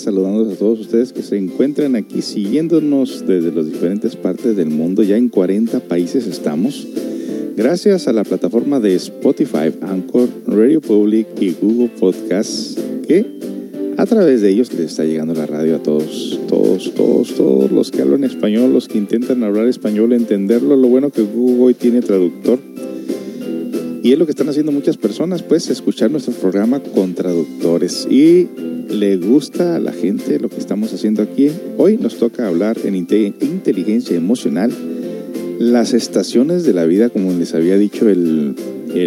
saludándolos a todos ustedes que se encuentran aquí siguiéndonos desde las diferentes partes del mundo, ya en 40 países estamos, gracias a la plataforma de Spotify, Anchor, Radio Public y Google Podcasts, que a través de ellos les está llegando la radio a todos, todos, todos, todos los que hablan español, los que intentan hablar español, entenderlo, lo bueno que Google hoy tiene traductor. Y es lo que están haciendo muchas personas, pues, escuchar nuestro programa con traductores. Y le gusta a la gente lo que estamos haciendo aquí. Hoy nos toca hablar en inteligencia emocional, las estaciones de la vida, como les había dicho el,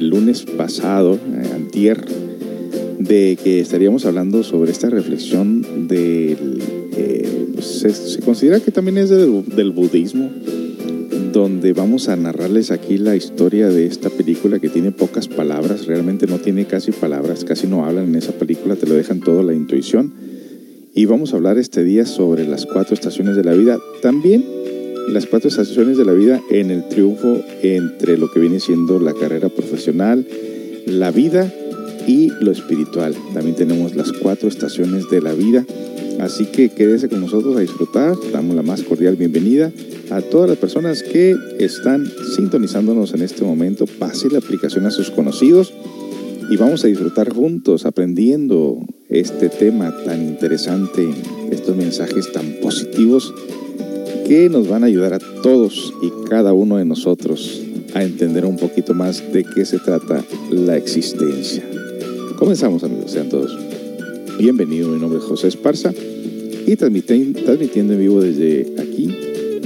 lunes pasado, eh, antier, de que estaríamos hablando sobre esta reflexión del... Eh, pues, se, considera que también es del budismo, donde vamos a narrarles aquí la historia de esta película que tiene pocas palabras, realmente no tiene casi palabras, casi no hablan en esa película, te lo dejan todo la intuición. Y vamos a hablar este día sobre las cuatro estaciones de la vida. También las cuatro estaciones de la vida en el triunfo entre lo que viene siendo la carrera profesional, la vida y lo espiritual. También tenemos las cuatro estaciones de la vida. Así que quédese con nosotros a disfrutar. Damos la más cordial bienvenida a todas las personas que están sintonizándonos en este momento. Pase la aplicación a sus conocidos y vamos a disfrutar juntos aprendiendo este tema tan interesante, estos mensajes tan positivos que nos van a ayudar a todos y cada uno de nosotros a entender un poquito más de qué se trata la existencia. Comenzamos amigos, sean todos bienvenidos. Mi nombre es José Esparza y transmitiendo en vivo desde aquí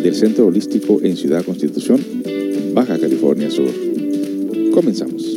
del Centro Holístico en Ciudad Constitución, Baja California Sur. Comenzamos.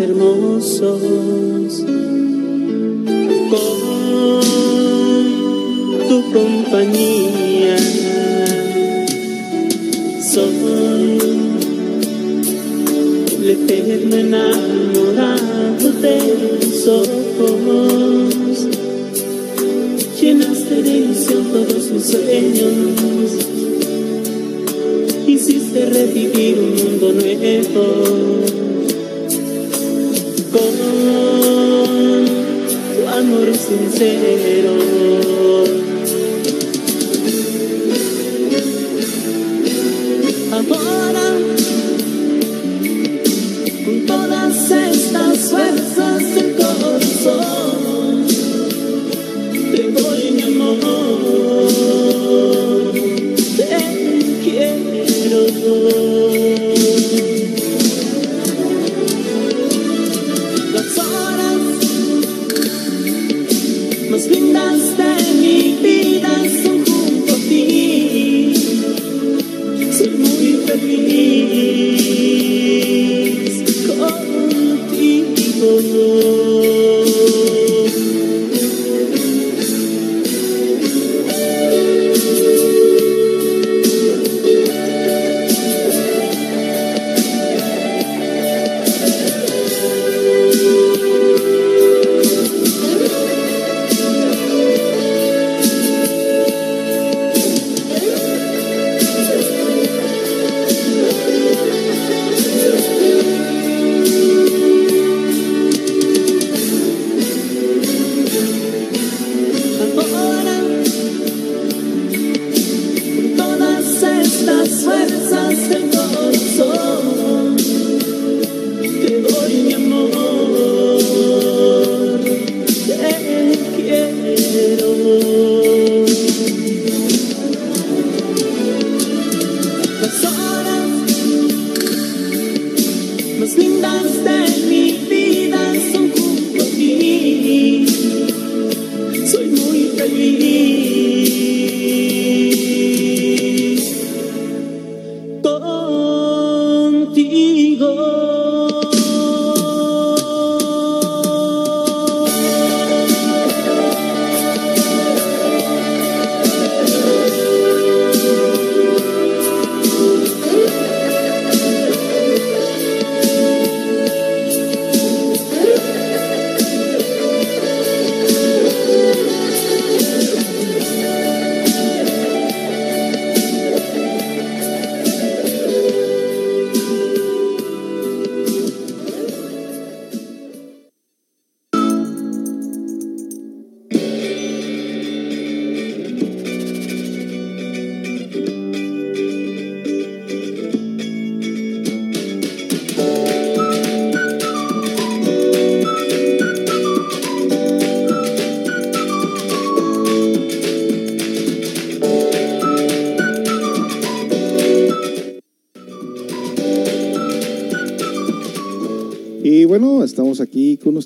Hermosos con tu compañía. Soy el eterno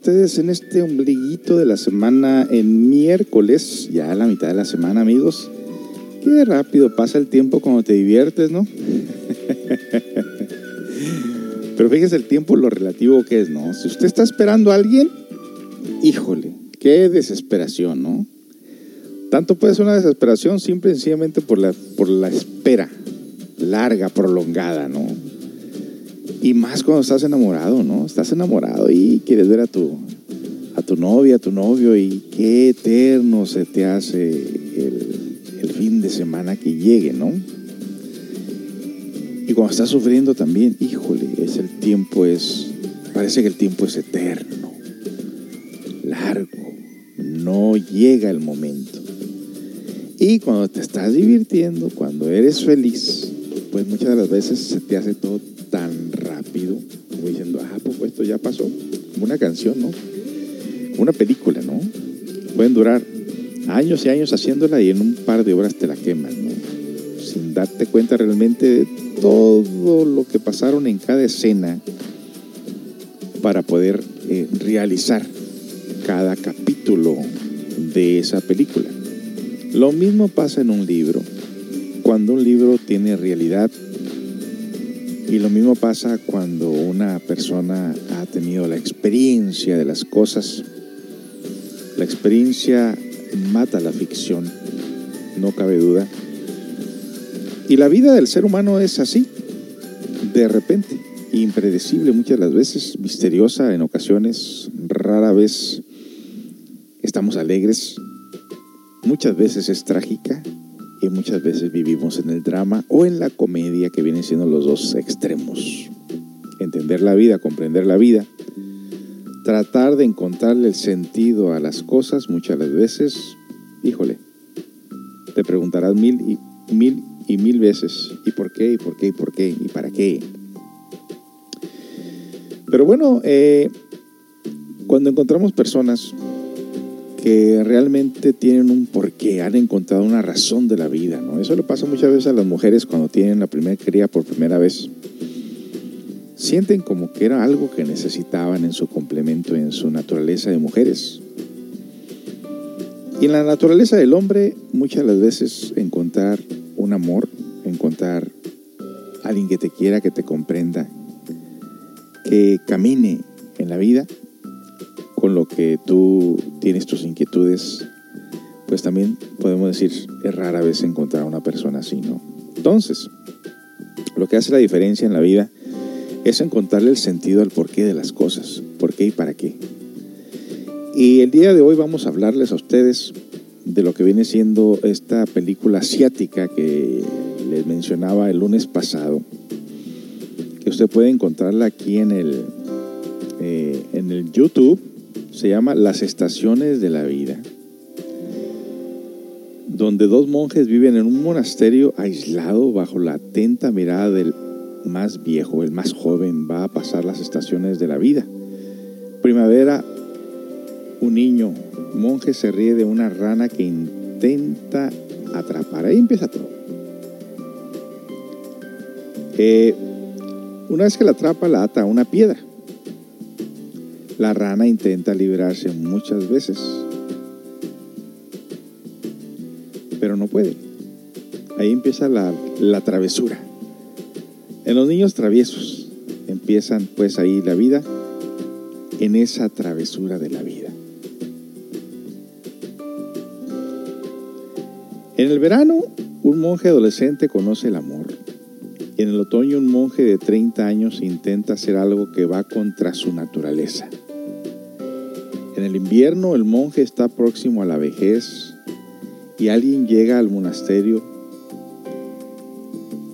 ustedes en este ombliguito de la semana, en miércoles, ya la mitad de la semana, amigos. Qué rápido pasa el tiempo cuando te diviertes, ¿no? Pero fíjese el tiempo, lo relativo que es, ¿no? Si usted está esperando a alguien, híjole, qué desesperación, ¿no? Tanto puede ser una desesperación simple y sencillamente por la, por la espera larga, prolongada, ¿no? Y más cuando estás enamorado, ¿no? Estás enamorado y quieres ver a tu, a tu novia, a tu novio y qué eterno se te hace el, el fin de semana que llegue, ¿no? Y cuando estás sufriendo también, híjole, es el tiempo es, parece que el tiempo es eterno, largo, no llega el momento. Y cuando te estás divirtiendo, cuando eres feliz, pues muchas de las veces se te hace todo ya pasó, una canción, ¿no? Una película, ¿no? Pueden durar años y años haciéndola y en un par de horas te la queman, ¿no? Sin darte cuenta realmente de todo lo que pasaron en cada escena para poder eh, realizar cada capítulo de esa película. Lo mismo pasa en un libro. Cuando un libro tiene realidad y lo mismo pasa cuando una persona ha tenido la experiencia de las cosas. La experiencia mata la ficción, no cabe duda. Y la vida del ser humano es así, de repente, impredecible muchas de las veces, misteriosa en ocasiones, rara vez estamos alegres, muchas veces es trágica y muchas veces vivimos en el drama o en la comedia que vienen siendo los dos extremos. Entender la vida, comprender la vida, tratar de encontrarle el sentido a las cosas muchas veces, híjole, te preguntarás mil y mil y mil veces, ¿y por qué? ¿Y por qué? ¿Y por qué? ¿Y para qué? Pero bueno, eh, cuando encontramos personas que realmente tienen un porqué, han encontrado una razón de la vida, ¿no? Eso le pasa muchas veces a las mujeres cuando tienen la primera cría por primera vez. Sienten como que era algo que necesitaban en su complemento, en su naturaleza de mujeres. Y en la naturaleza del hombre, muchas las veces encontrar un amor, encontrar alguien que te quiera, que te comprenda, que camine en la vida con lo que tú tienes tus inquietudes, pues también podemos decir, es rara vez encontrar a una persona así, ¿no? Entonces, lo que hace la diferencia en la vida es encontrarle el sentido al porqué de las cosas, por qué y para qué. Y el día de hoy vamos a hablarles a ustedes de lo que viene siendo esta película asiática que les mencionaba el lunes pasado, que usted puede encontrarla aquí en el, eh, en el YouTube, se llama Las Estaciones de la Vida, donde dos monjes viven en un monasterio aislado bajo la atenta mirada del más viejo, el más joven, va a pasar las estaciones de la vida. Primavera, un niño monje se ríe de una rana que intenta atrapar. Ahí empieza todo. Eh, una vez que la atrapa, la ata a una piedra. La rana intenta liberarse muchas veces, pero no puede. Ahí empieza la, la travesura. En los niños traviesos empiezan pues ahí la vida, en esa travesura de la vida. En el verano, un monje adolescente conoce el amor. En el otoño, un monje de 30 años intenta hacer algo que va contra su naturaleza. En el invierno, el monje está próximo a la vejez y alguien llega al monasterio.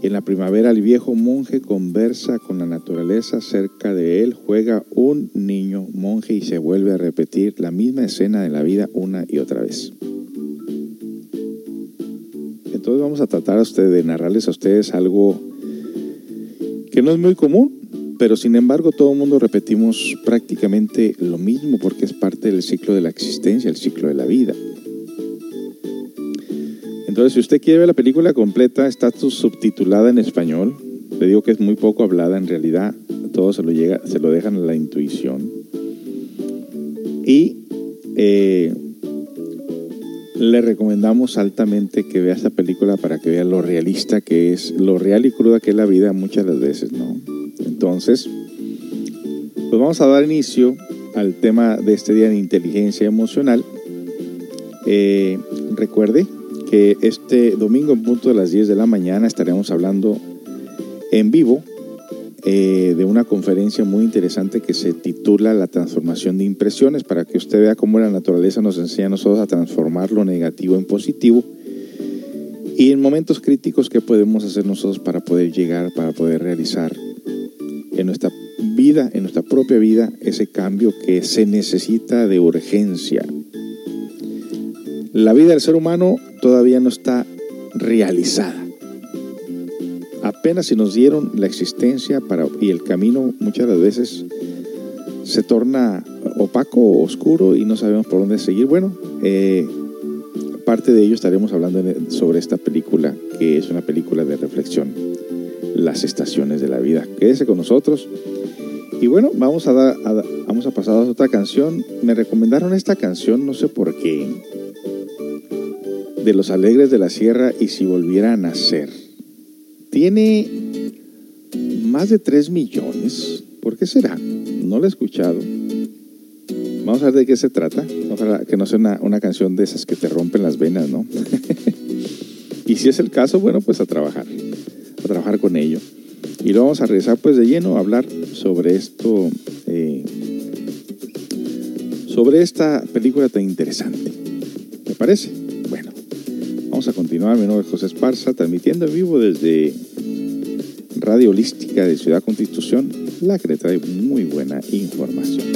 En la primavera, el viejo monje conversa con la naturaleza. Cerca de él juega un niño monje y se vuelve a repetir la misma escena de la vida una y otra vez. Entonces vamos a tratar a ustedes de narrarles a ustedes algo que no es muy común, pero sin embargo todo el mundo repetimos prácticamente lo mismo porque es parte del ciclo de la existencia, el ciclo de la vida. Entonces, si usted quiere ver la película completa, está subtitulada en español. Le digo que es muy poco hablada en realidad, todo se lo, llega, se lo dejan a la intuición. Y eh, le recomendamos altamente que vea esta película para que vea lo realista que es, lo real y cruda que es la vida muchas de las veces, ¿no? Entonces, pues vamos a dar inicio al tema de este día de inteligencia emocional. Eh, recuerde que este domingo en punto de las 10 de la mañana estaremos hablando en vivo eh, de una conferencia muy interesante que se titula La transformación de impresiones, para que usted vea cómo la naturaleza nos enseña a nosotros a transformar lo negativo en positivo y en momentos críticos qué podemos hacer nosotros para poder llegar, para poder realizar en nuestra vida, en nuestra propia vida, ese cambio que se necesita de urgencia. La vida del ser humano todavía no está realizada apenas si nos dieron la existencia para, y el camino muchas de veces se torna opaco oscuro y no sabemos por dónde seguir. Bueno, eh, parte de ello estaremos hablando sobre esta película, que es una película de reflexión, Las estaciones de la vida. Quédese con nosotros. Y bueno, vamos a, dar, vamos a pasar a otra canción. Me recomendaron esta canción, no sé por qué, de Los Alegres de la Sierra y si volviera a nacer. Tiene más de 3 millones. ¿Por qué será? No lo he escuchado. Vamos a ver de qué se trata. Ojalá que no sea una, canción de esas que te rompen las venas, ¿no? y si es el caso, bueno, pues a trabajar. A trabajar con ello. Y luego vamos a regresar pues de lleno a hablar sobre esto. Eh, sobre esta película tan interesante. ¿Me parece? A continuar. Mi nombre es José Esparza, transmitiendo en vivo desde Radio Holística de Ciudad Constitución, la que le trae muy buena información.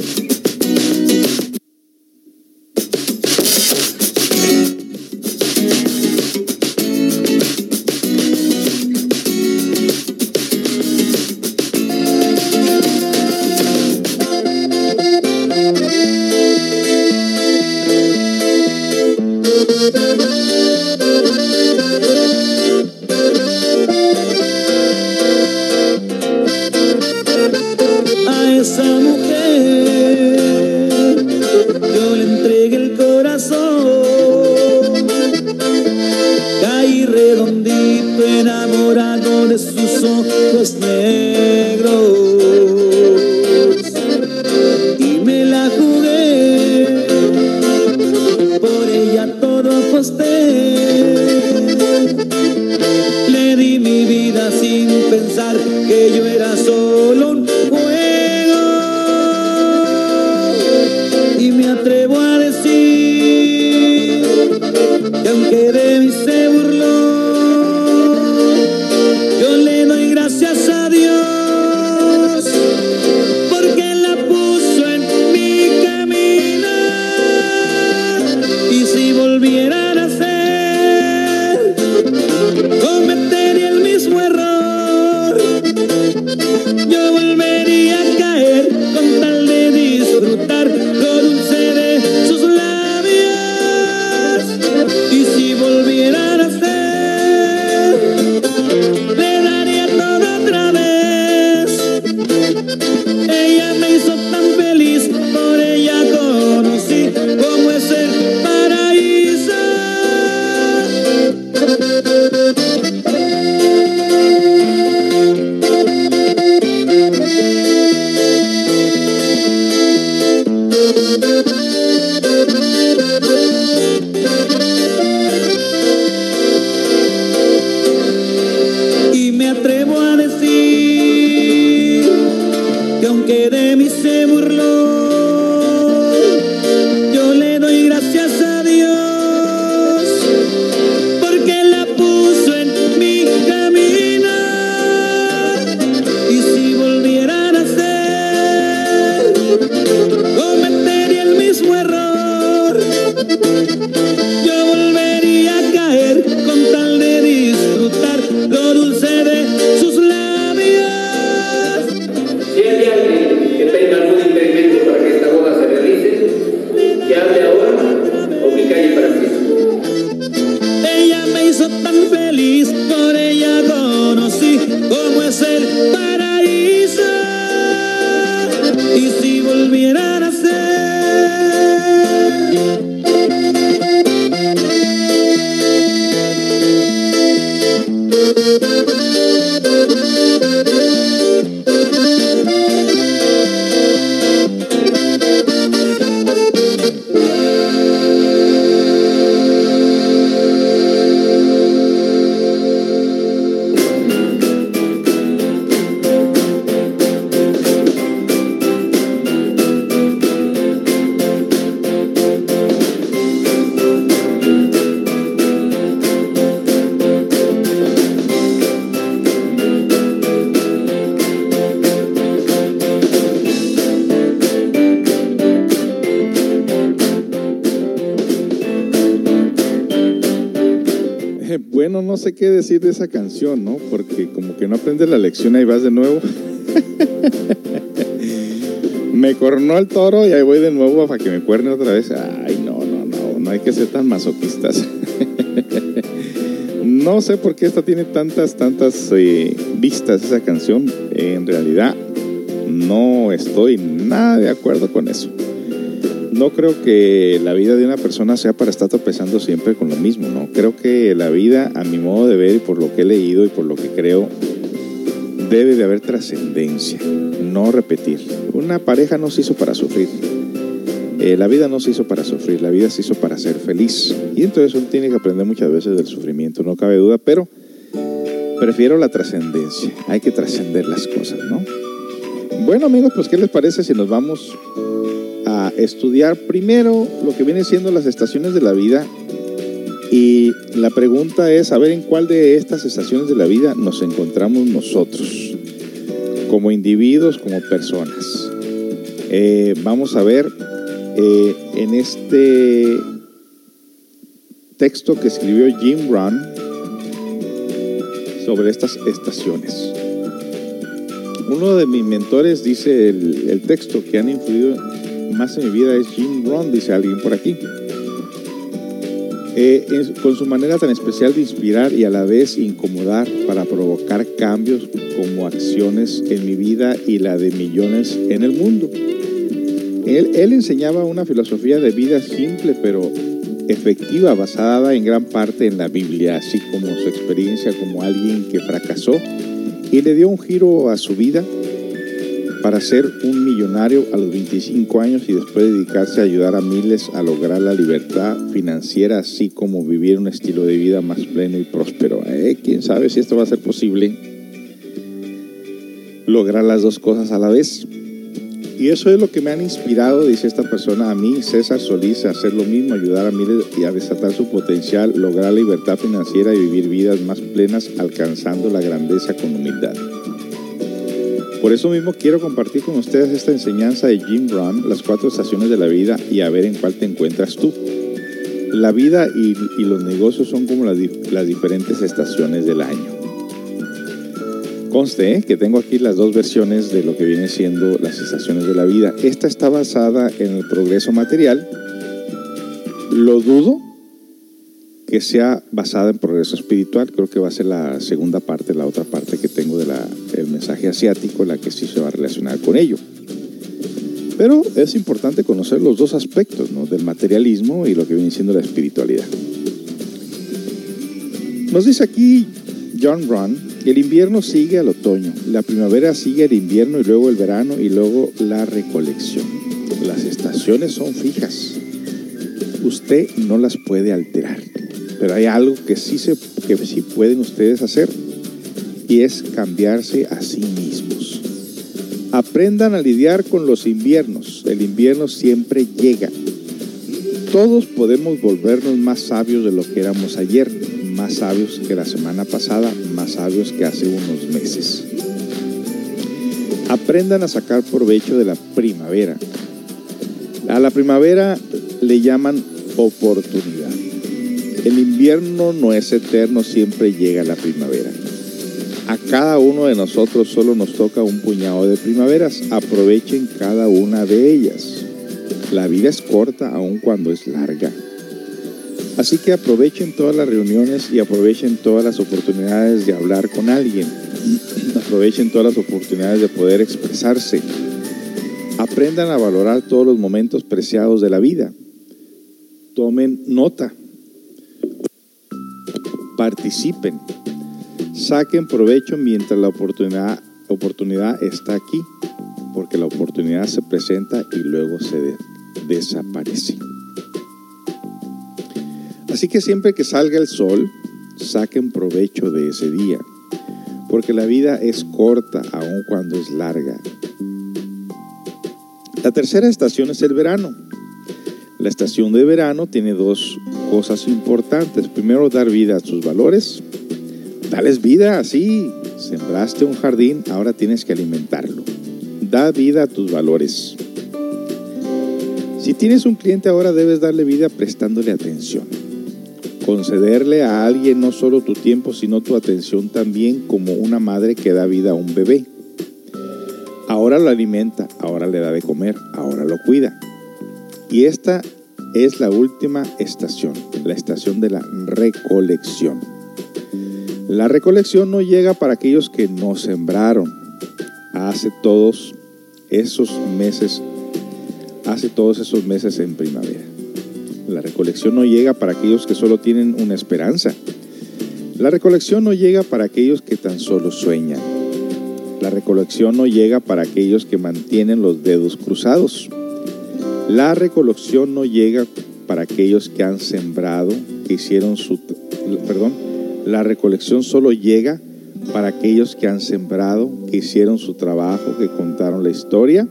De esa canción, ¿no? Porque como que no aprendes la lección y vas de nuevo. me cornó el toro y ahí voy de nuevo para que me cuerne otra vez. Ay, no, no, no, no hay que ser tan masoquistas. no sé por qué esta tiene tantas, tantas eh, vistas esa canción. en realidad no estoy nada de acuerdo con eso. No creo que la vida de una persona sea para estar tropezando siempre con lo mismo, ¿no? Creo que la vida, a mi modo de ver y por lo que he leído y por lo que creo, debe de haber trascendencia, no repetir. Una pareja no se hizo para sufrir. Eh, la vida no se hizo para sufrir, la vida se hizo para ser feliz. Y entonces uno tiene que aprender muchas veces del sufrimiento, no cabe duda, pero prefiero la trascendencia. Hay que trascender las cosas, ¿no? Bueno amigos, pues ¿qué les parece si nos vamos a estudiar primero lo que viene siendo las estaciones de la vida y la pregunta es saber en cuál de estas estaciones de la vida nos encontramos nosotros, como individuos, como personas. Eh, vamos a ver eh, en este texto que escribió Jim Rohn sobre estas estaciones. Uno de mis mentores dice el texto que han influido más en mi vida es Jim Rohn, dice alguien por aquí. Eh, con su manera tan especial de inspirar y a la vez incomodar para provocar cambios como acciones en mi vida y la de millones en el mundo. Él, él enseñaba una filosofía de vida simple pero efectiva basada en gran parte en la Biblia, así como su experiencia como alguien que fracasó y le dio un giro a su vida para ser un millonario a los 25 años y después dedicarse a ayudar a miles a lograr la libertad financiera, así como vivir un estilo de vida más pleno y próspero. Eh, ¿Quién sabe si esto va a ser posible? Lograr las dos cosas a la vez. Y eso es lo que me han inspirado, dice esta persona, a mí, César Solís, a hacer lo mismo, ayudar a miles y a desatar su potencial, lograr libertad financiera y vivir vidas más plenas, alcanzando la grandeza con humildad. Por eso mismo quiero compartir con ustedes esta enseñanza de Jim Brown, las cuatro estaciones de la vida y a ver en cuál te encuentras tú. La vida y, los negocios son como las, diferentes estaciones del año. Conste ¿eh? que tengo aquí las dos versiones de lo que viene siendo las estaciones de la vida. Esta está basada en el progreso material. Lo dudo, que sea basada en progreso espiritual. Creo que va a ser la segunda parte, la otra parte que tengo del mensaje asiático, la que sí se va a relacionar con ello. Pero es importante conocer los dos aspectos del materialismo y lo que viene siendo la espiritualidad. Nos dice aquí John Ron, el invierno sigue al otoño, la primavera sigue al invierno y luego el verano y luego la recolección. Las estaciones son fijas. Usted no las puede alterar. Pero hay algo que sí, se, que sí pueden ustedes hacer y es cambiarse a sí mismos. Aprendan a lidiar con los inviernos. El invierno siempre llega. Todos podemos volvernos más sabios de lo que éramos ayer, más sabios que la semana pasada, más sabios que hace unos meses. Aprendan a sacar provecho de la primavera. A la primavera le llaman oportunidad. El invierno no es eterno, siempre llega la primavera. A cada uno de nosotros solo nos toca un puñado de primaveras. Aprovechen cada una de ellas. La vida es corta aun cuando es larga. Así que aprovechen todas las reuniones y aprovechen todas las oportunidades de hablar con alguien. Aprovechen todas las oportunidades de poder expresarse. Aprendan a valorar todos los momentos preciados de la vida. Tomen nota participen, saquen provecho mientras la oportunidad, oportunidad está aquí, porque la oportunidad se presenta y luego se desaparece. Así que siempre que salga el sol, saquen provecho de ese día, porque la vida es corta aun cuando es larga. La tercera estación es el verano. La estación de verano tiene dos cosas importantes. Primero, dar vida a tus valores. Dales vida así. Sembraste un jardín, ahora tienes que alimentarlo. Da vida a tus valores. Si tienes un cliente ahora debes darle vida prestándole atención. Concederle a alguien no solo tu tiempo, sino tu atención también como una madre que da vida a un bebé. Ahora lo alimenta, ahora le da de comer, ahora lo cuida. Y esta es la última estación, la estación de la recolección. La recolección no llega para aquellos que no sembraron. Hace todos esos meses, hace todos esos meses en primavera. La recolección no llega para aquellos que solo tienen una esperanza. La recolección no llega para aquellos que tan solo sueñan. La recolección no llega para aquellos que mantienen los dedos cruzados. La recolección no llega para aquellos que han sembrado, que hicieron su... Perdón, la recolección solo llega para aquellos que han sembrado, que hicieron su trabajo, que contaron la historia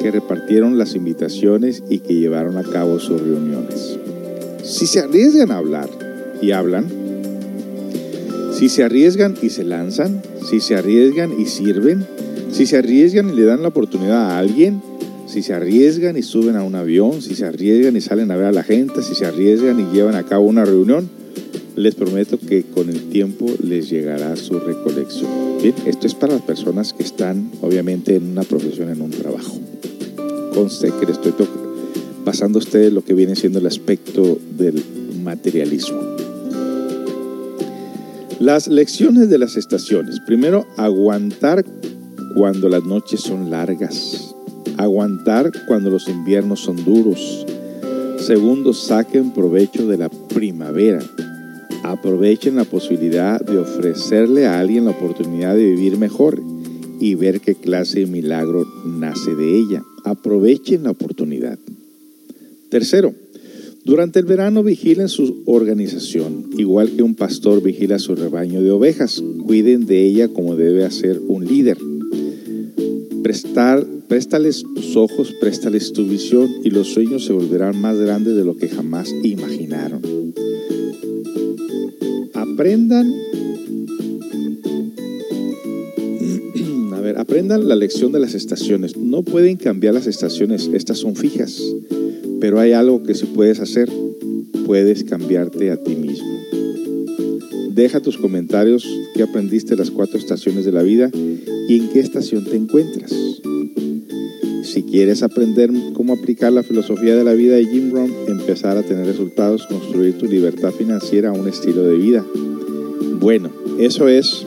que repartieron las invitaciones y que llevaron a cabo sus reuniones. Si se arriesgan a hablar y hablan, si se arriesgan y se lanzan, si se arriesgan y sirven, si se arriesgan y le dan la oportunidad a alguien, si se arriesgan y suben a un avión, si se arriesgan y salen a ver a la gente, si se arriesgan y llevan a cabo una reunión, les prometo que con el tiempo les llegará su recolección. Bien, esto es para las personas que están obviamente en una profesión, en un trabajo conste que le estoy pasando a ustedes lo que viene siendo el aspecto del materialismo. Las lecciones de las estaciones. Primero, aguantar cuando las noches son largas. Aguantar cuando los inviernos son duros. Segundo, saquen provecho de la primavera. Aprovechen la posibilidad de ofrecerle a alguien la oportunidad de vivir mejor y ver qué clase de milagro nace de ella aprovechen la oportunidad. Tercero, durante el verano vigilen su organización, igual que un pastor vigila su rebaño de ovejas. Cuiden de ella como debe hacer un líder. Prestar, préstales tus ojos, préstales tu visión y los sueños se volverán más grandes de lo que jamás imaginaron. Aprendan aprendan la lección de las estaciones. No pueden cambiar las estaciones, estas son fijas, pero hay algo que si puedes hacer, puedes cambiarte a ti mismo. Deja tus comentarios qué aprendiste las cuatro estaciones de la vida y en qué estación te encuentras. Si quieres aprender cómo aplicar la filosofía de la vida de Jim Rohn, empezar a tener resultados, construir tu libertad financiera un estilo de vida. Bueno, eso es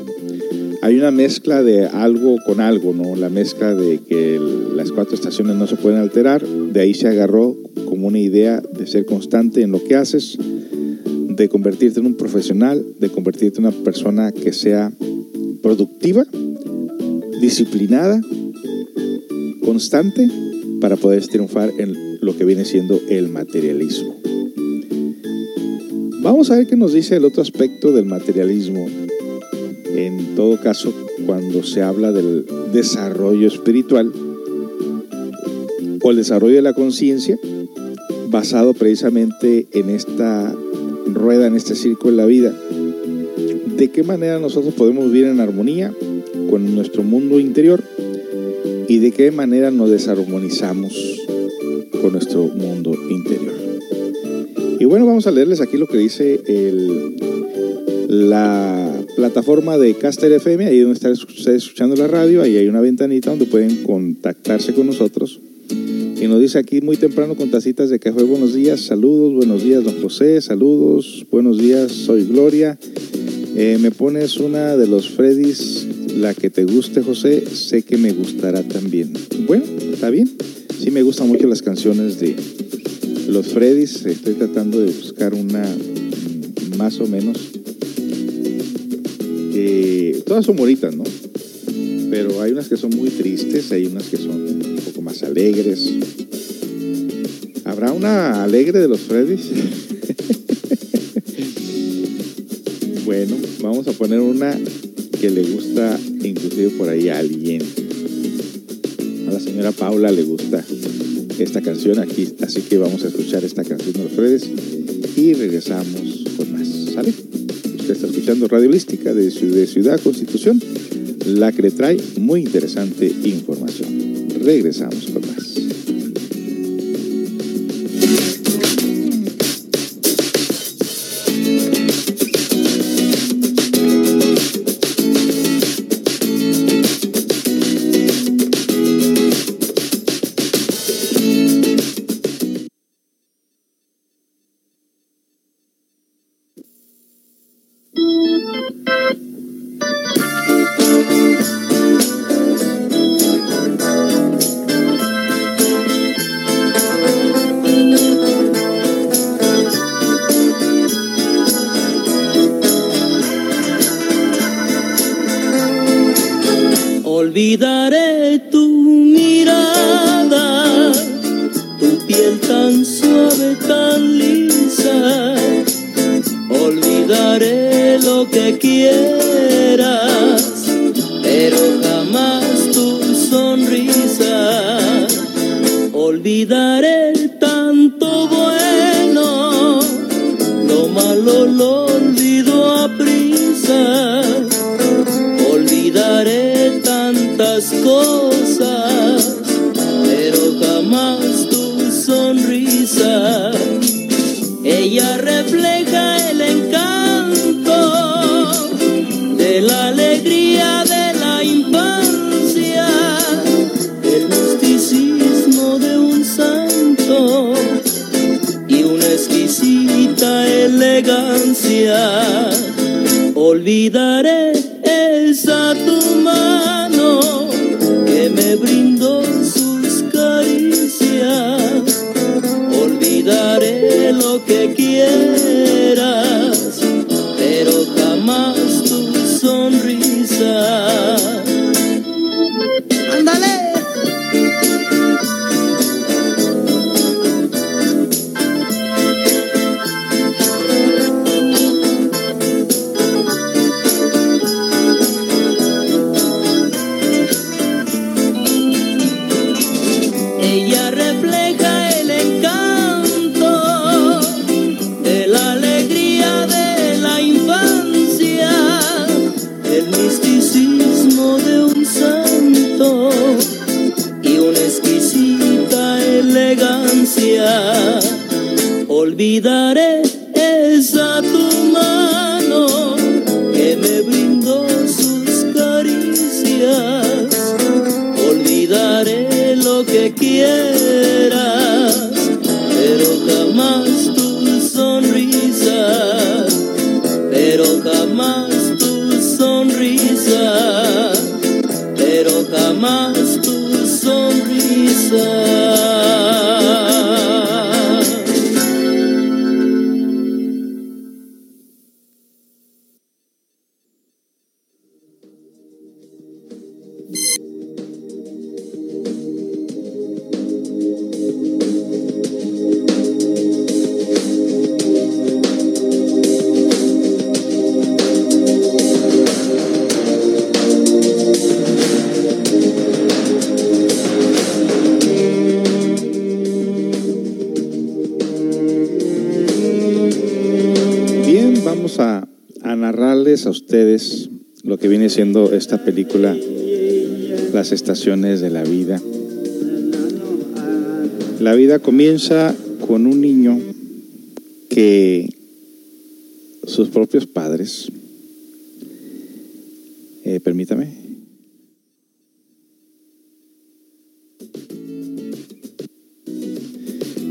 hay una mezcla de algo con algo, ¿no? La mezcla de que las cuatro estaciones no se pueden alterar, de ahí se agarró como una idea de ser constante en lo que haces, de convertirte en un profesional, de convertirte en una persona que sea productiva, disciplinada, constante, para poder triunfar en lo que viene siendo el materialismo. Vamos a ver qué nos dice el otro aspecto del materialismo en todo caso, cuando se habla del desarrollo espiritual o el desarrollo de la conciencia, basado precisamente en esta rueda, en este círculo de la vida, de qué manera nosotros podemos vivir en armonía con nuestro mundo interior y de qué manera nos desarmonizamos con nuestro mundo interior. Y bueno, vamos a leerles aquí lo que dice la plataforma de Caster FM, ahí donde están ustedes escuchando la radio, ahí hay una ventanita donde pueden contactarse con nosotros. Y nos dice aquí muy temprano con tacitas de café, buenos días, saludos, buenos días, don José, saludos, buenos días, soy Gloria. Eh, me pones una de los Freddys, la que te guste, José, sé que me gustará también. Bueno, está bien. Sí me gustan mucho las canciones de los Freddys. Estoy tratando de buscar una mm, más o menos todas son bonitas, ¿no? Pero hay unas que son muy tristes, hay unas que son un poco más alegres. ¿Habrá una alegre de los Freddys? bueno, vamos a poner una que le gusta inclusive por ahí a alguien. A la señora Paula le gusta esta canción aquí, así que vamos a escuchar esta canción de los Freddys y regresamos con más. ¿Sale? está escuchando Radio Holística de Ciudad Constitución, la que le trae muy interesante información. Regresamos con olvidar siendo esta película, Las estaciones de la vida. La vida comienza con un niño que sus propios padres, eh, permítame,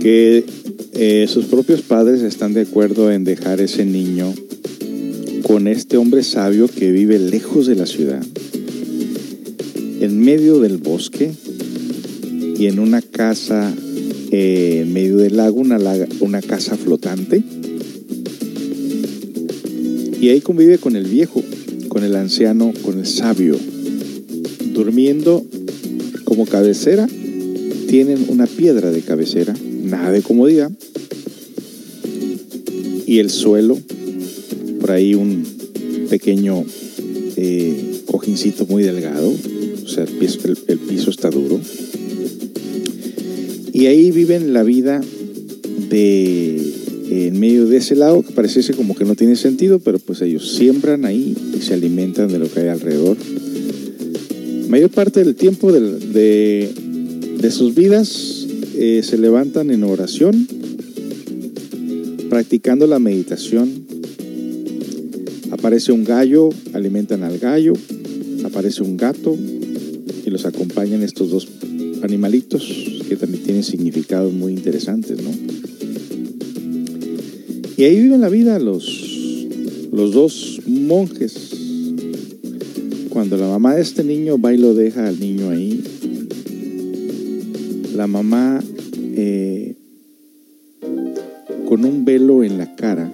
que eh, sus propios padres están de acuerdo en dejar ese niño con este hombre sabio que vive lejos de la ciudad, en medio del bosque y en una casa eh, en medio del lago, una, una casa flotante. Y ahí convive con el viejo, con el anciano, con el sabio, durmiendo como cabecera. Tienen una piedra de cabecera, nada de comodidad. Y el suelo, por ahí un pequeño eh, cojincito muy delgado, o sea, el piso, está duro. Y ahí viven la vida de en medio de ese lago que pareciese como que no tiene sentido, pero pues ellos siembran ahí y se alimentan de lo que hay alrededor. Mayor parte del tiempo de, de sus vidas eh, se levantan en oración, practicando la meditación. Aparece un gallo, alimentan al gallo, aparece un gato y los acompañan estos dos animalitos que también tienen significados muy interesantes, ¿no? Y ahí viven la vida los, los dos monjes. Cuando la mamá de este niño va y lo deja al niño ahí, la mamá eh, con un velo en la cara,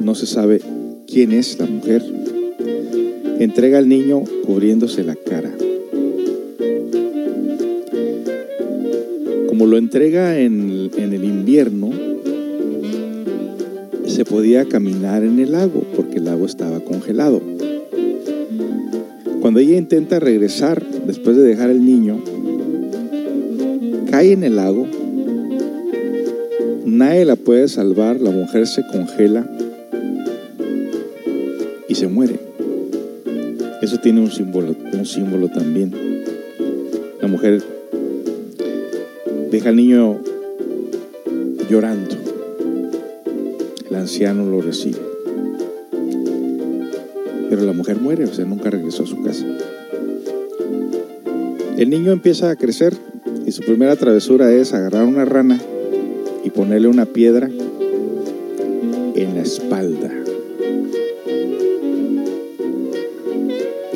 no se sabe quién es la mujer, entrega al niño cubriéndose la cara. Como lo entrega en, el invierno, se podía caminar en el lago porque el lago estaba congelado. Cuando ella intenta regresar después de dejar el niño, cae en el lago, nadie la puede salvar, la mujer se congela y se muere. Eso tiene un símbolo, un símbolo también. La mujer deja al niño llorando. El anciano lo recibe. Pero la mujer muere, o sea, nunca regresó a su casa. El niño empieza a crecer y su primera travesura es agarrar una rana y ponerle una piedra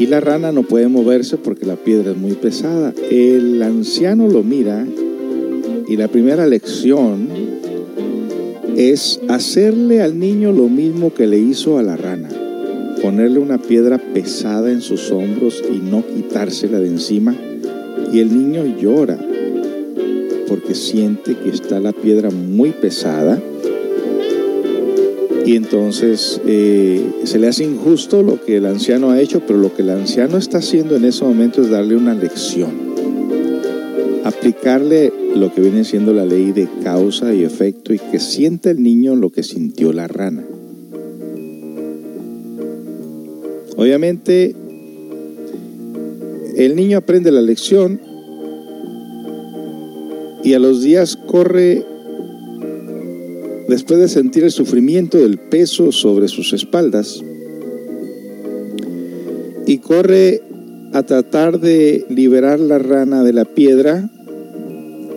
Y la rana no puede moverse porque la piedra es muy pesada. El anciano lo mira y la primera lección es hacerle al niño lo mismo que le hizo a la rana. Ponerle una piedra pesada en sus hombros y no quitársela de encima. Y el niño llora porque siente que está la piedra muy pesada y entonces eh, se le hace injusto lo que el anciano ha hecho, pero lo que el anciano está haciendo en ese momento es darle una lección, aplicarle lo que viene siendo la ley de causa y efecto y que sienta el niño lo que sintió la rana. Obviamente, el niño aprende la lección y a los días corre después de sentir el sufrimiento del peso sobre sus espaldas y corre a tratar de liberar la rana de la piedra,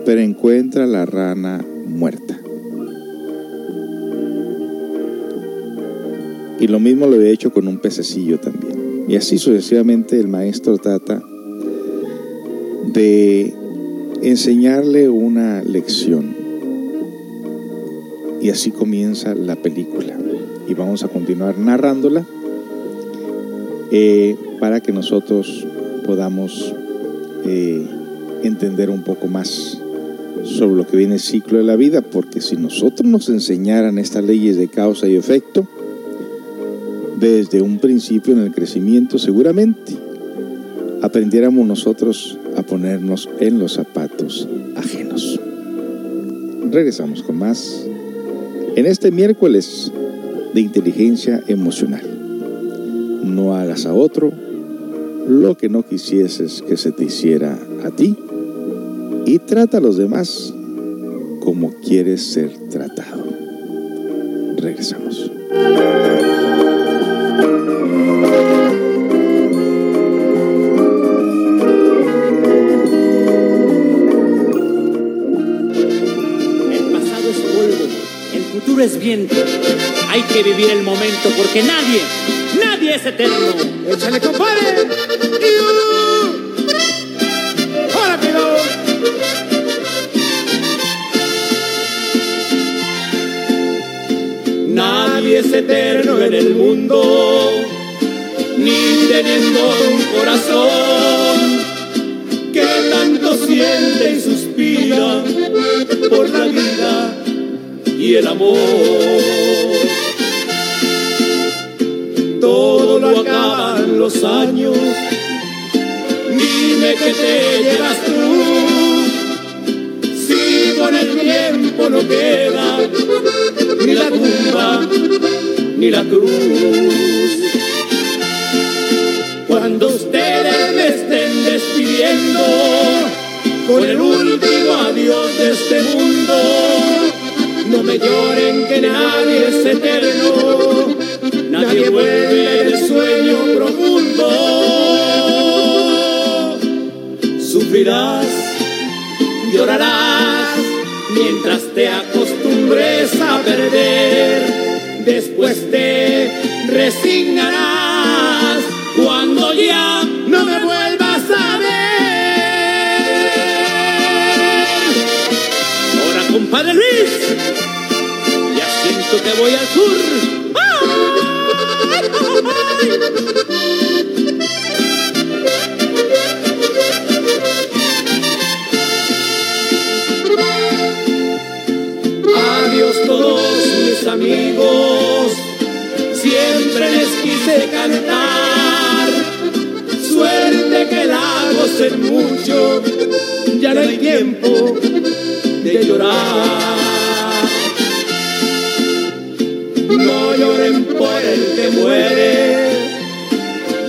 pero encuentra la rana muerta. Y lo mismo lo he hecho con un pececillo también. Y así sucesivamente el maestro trata de enseñarle una lección. Y así comienza la película. Y vamos a continuar narrándola eh, para que nosotros podamos eh, entender un poco más sobre lo que viene el ciclo de la vida, porque si nosotros nos enseñaran estas leyes de causa y efecto, desde un principio en el crecimiento, seguramente aprendiéramos nosotros a ponernos en los zapatos ajenos. Regresamos con más en este miércoles de inteligencia emocional. No hagas a otro lo que no quisieses que se te hiciera a ti y trata a los demás como quieres ser tratado. Regresamos. El futuro es viento. Hay que vivir el momento porque nadie, nadie es eterno. ¡Échale, compadre! ¡Rápido! Nadie es eterno en el mundo, ni teniendo un corazón que tanto siente y suspira por la y el amor. Todo lo acaban los años, dime que te llevas tú. Si con el tiempo no queda ni la tumba ni la cruz. Cuando ustedes me estén despidiendo con el último adiós de este mundo, no me lloren que nadie es eterno, nadie vuelve del sueño profundo. Sufrirás, llorarás mientras te acostumbres a perder. Después te resignarás cuando ya no me vuelvas a ver. Ahora, compadre Luis, eso que voy al sur. Adiós todos mis amigos, siempre les quise cantar. Suerte que la gocen mucho, ya no hay tiempo de llorar. Por el que muere,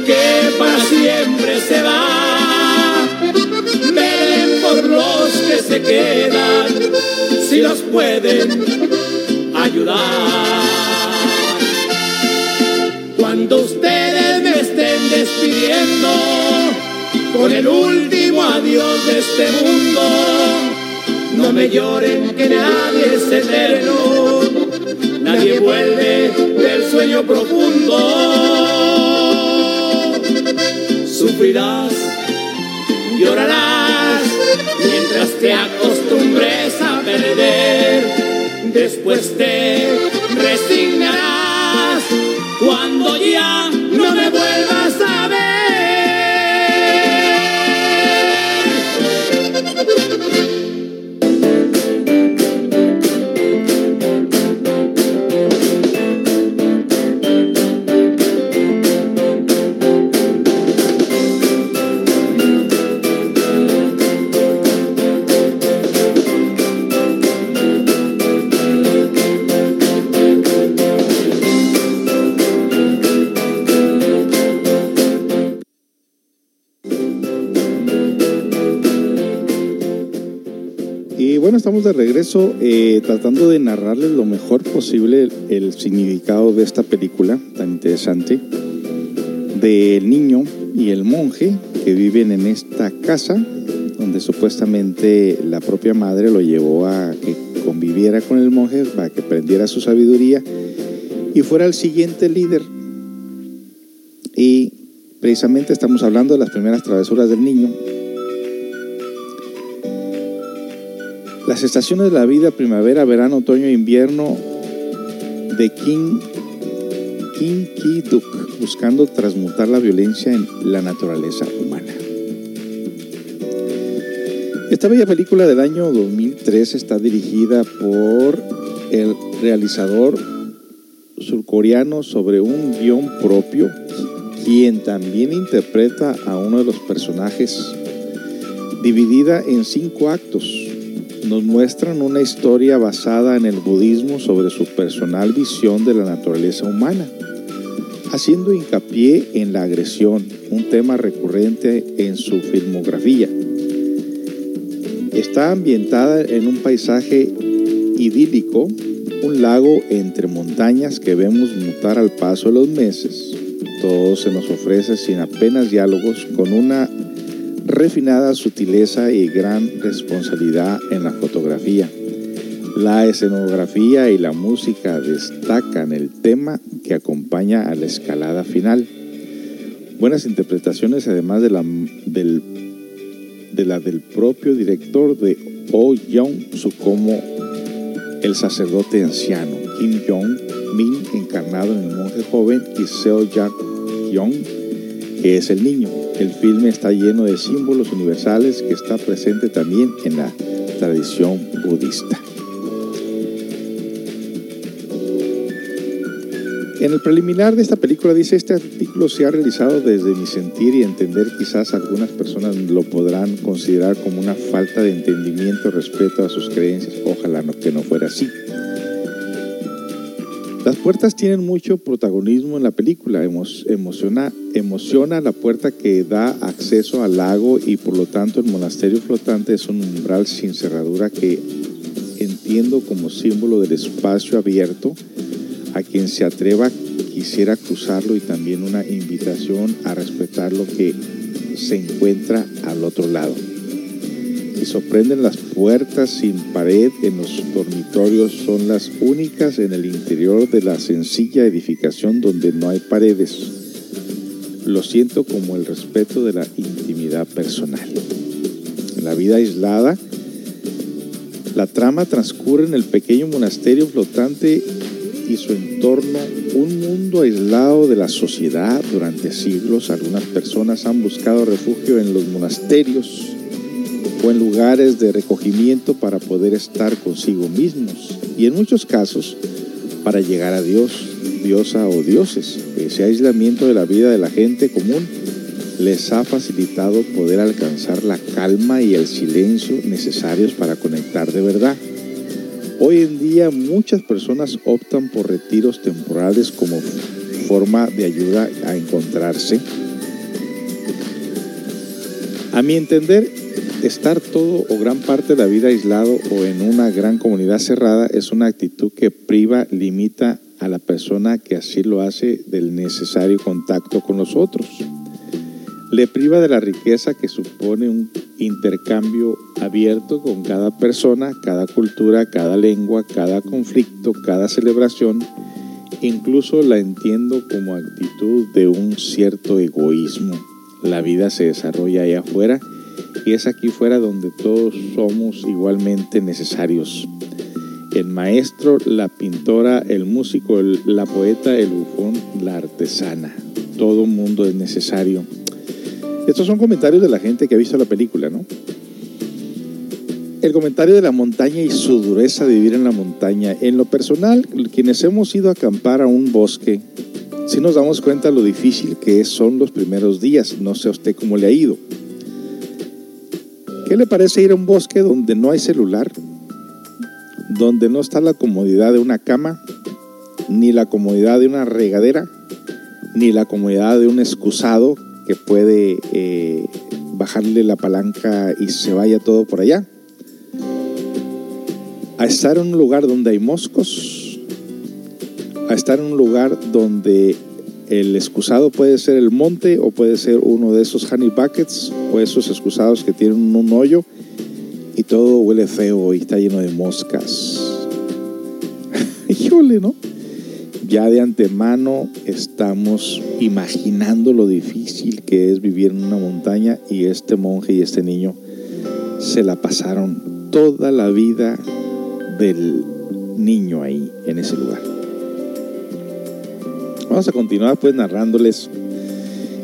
que para siempre se va. Ven por los que se quedan, si los pueden ayudar. Cuando ustedes me estén despidiendo con el último adiós de este mundo, no me lloren que nadie es eterno, nadie vuelve sueño profundo. Sufrirás, llorarás, mientras te acostumbres a perder, después te resignarás cuando ya no me vuelvas de regreso eh, tratando de narrarles lo mejor posible el, el significado de esta película tan interesante del niño y el monje que viven en esta casa donde supuestamente la propia madre lo llevó a que conviviera con el monje para que aprendiera su sabiduría y fuera el siguiente líder. Y precisamente estamos hablando de las primeras travesuras del niño, Las estaciones de la vida, primavera, verano, otoño e invierno de King, King Ki-duk, buscando transmutar la violencia en la naturaleza humana. Esta bella película del año 2003 está dirigida por el realizador surcoreano sobre un guion propio, quien también interpreta a uno de los personajes, dividida en cinco actos nos muestran una historia basada en el budismo sobre su personal visión de la naturaleza humana, haciendo hincapié en la agresión, un tema recurrente en su filmografía. Está ambientada en un paisaje idílico, un lago entre montañas que vemos mutar al paso de los meses. Todo se nos ofrece sin apenas diálogos, con una refinada sutileza y gran responsabilidad en la fotografía. La escenografía y la música destacan el tema que acompaña a la escalada final. Buenas interpretaciones además de la del, de la del propio director de Oh Young-su como el sacerdote anciano, Kim Jong-min encarnado en el monje joven y Seo Jak-young que es el niño. El filme está lleno de símbolos universales que está presente también en la tradición budista. En el preliminar de esta película dice, este artículo se ha realizado desde mi sentir y entender, quizás algunas personas lo podrán considerar como una falta de entendimiento respecto a sus creencias. Ojalá no, que no fuera así. Puertas tienen mucho protagonismo en la película. Emociona, emociona la puerta que da acceso al lago y por lo tanto el monasterio flotante es un umbral sin cerradura que entiendo como símbolo del espacio abierto a quien se atreva quisiera cruzarlo y también una invitación a respetar lo que se encuentra al otro lado. Y sorprenden las puertas sin pared en los dormitorios son las únicas en el interior de la sencilla edificación donde no hay paredes. Lo siento como el respeto de la intimidad personal. En la vida aislada, la trama transcurre en el pequeño monasterio flotante y su entorno, un mundo aislado de la sociedad durante siglos. Algunas personas han buscado refugio en los monasterios o en lugares de recogimiento para poder estar consigo mismos. Y en muchos casos, para llegar a Dios, diosa o dioses. Ese aislamiento de la vida de la gente común les ha facilitado poder alcanzar la calma y el silencio necesarios para conectar de verdad. Hoy en día muchas personas optan por retiros temporales como forma de ayuda a encontrarse. A mi entender, estar todo o gran parte de la vida aislado o en una gran comunidad cerrada es una actitud que priva, limita a la persona que así lo hace del necesario contacto con los otros. Le priva de la riqueza que supone un intercambio abierto con cada persona, cada cultura, cada lengua, cada conflicto, cada celebración. Incluso la entiendo como actitud de un cierto egoísmo. La vida se desarrolla ahí afuera y es aquí fuera donde todos somos igualmente necesarios. El maestro, la pintora, el músico, la poeta, el bufón, la artesana. Todo mundo es necesario. Estos son comentarios de la gente que ha visto la película, ¿no? El comentario de la montaña y su dureza de vivir en la montaña. En lo personal, quienes hemos ido a acampar a un bosque, sí nos damos cuenta lo difícil que son los primeros días. No sé a usted cómo le ha ido. ¿Qué le parece ir a un bosque donde no hay celular? Donde no está la comodidad de una cama, ni la comodidad de una regadera, ni la comodidad de un excusado que puede eh, bajarle la palanca y se vaya todo por allá. A estar en un lugar donde hay moscos, a estar en un lugar donde el excusado puede ser el monte o puede ser uno de esos honey buckets o esos excusados que tienen un hoyo y todo huele feo y está lleno de moscas. Híjole, ¿no? Ya de antemano estamos imaginando lo difícil que es vivir en una montaña y este monje y este niño se la pasaron toda la vida del niño ahí, en ese lugar. Vamos a continuar pues narrándoles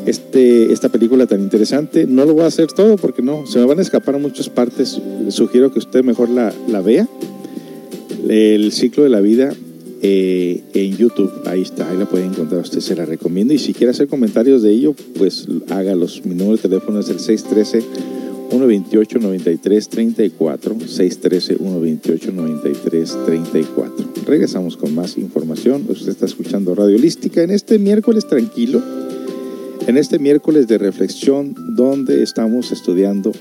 este, esta película tan interesante. No lo voy a hacer todo porque no, se me van a escapar muchas partes. sugiero que usted mejor la, la vea. El ciclo de la vida eh, en YouTube. Ahí está, ahí la puede encontrar. Usted se la recomiendo. Y si quiere hacer comentarios de ello, pues hágalos. Mi número de teléfono es el 613 128 93 34 613 128 93 34 regresamos con más información. Usted está escuchando Radio Holística en este miércoles tranquilo en este miércoles de reflexión donde estamos estudiando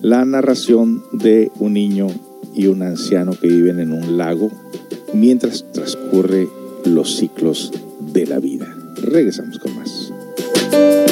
la narración de un niño y un anciano que viven en un lago mientras transcurre los ciclos de la vida. Regresamos con más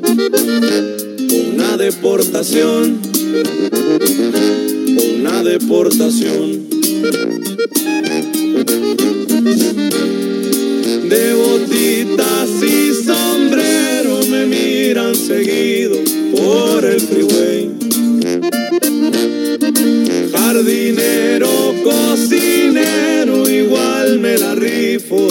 Una deportación. Una deportación. De botitas y sombrero me seguido por el freeway. Jardinero, cocinero, igual me la rifo,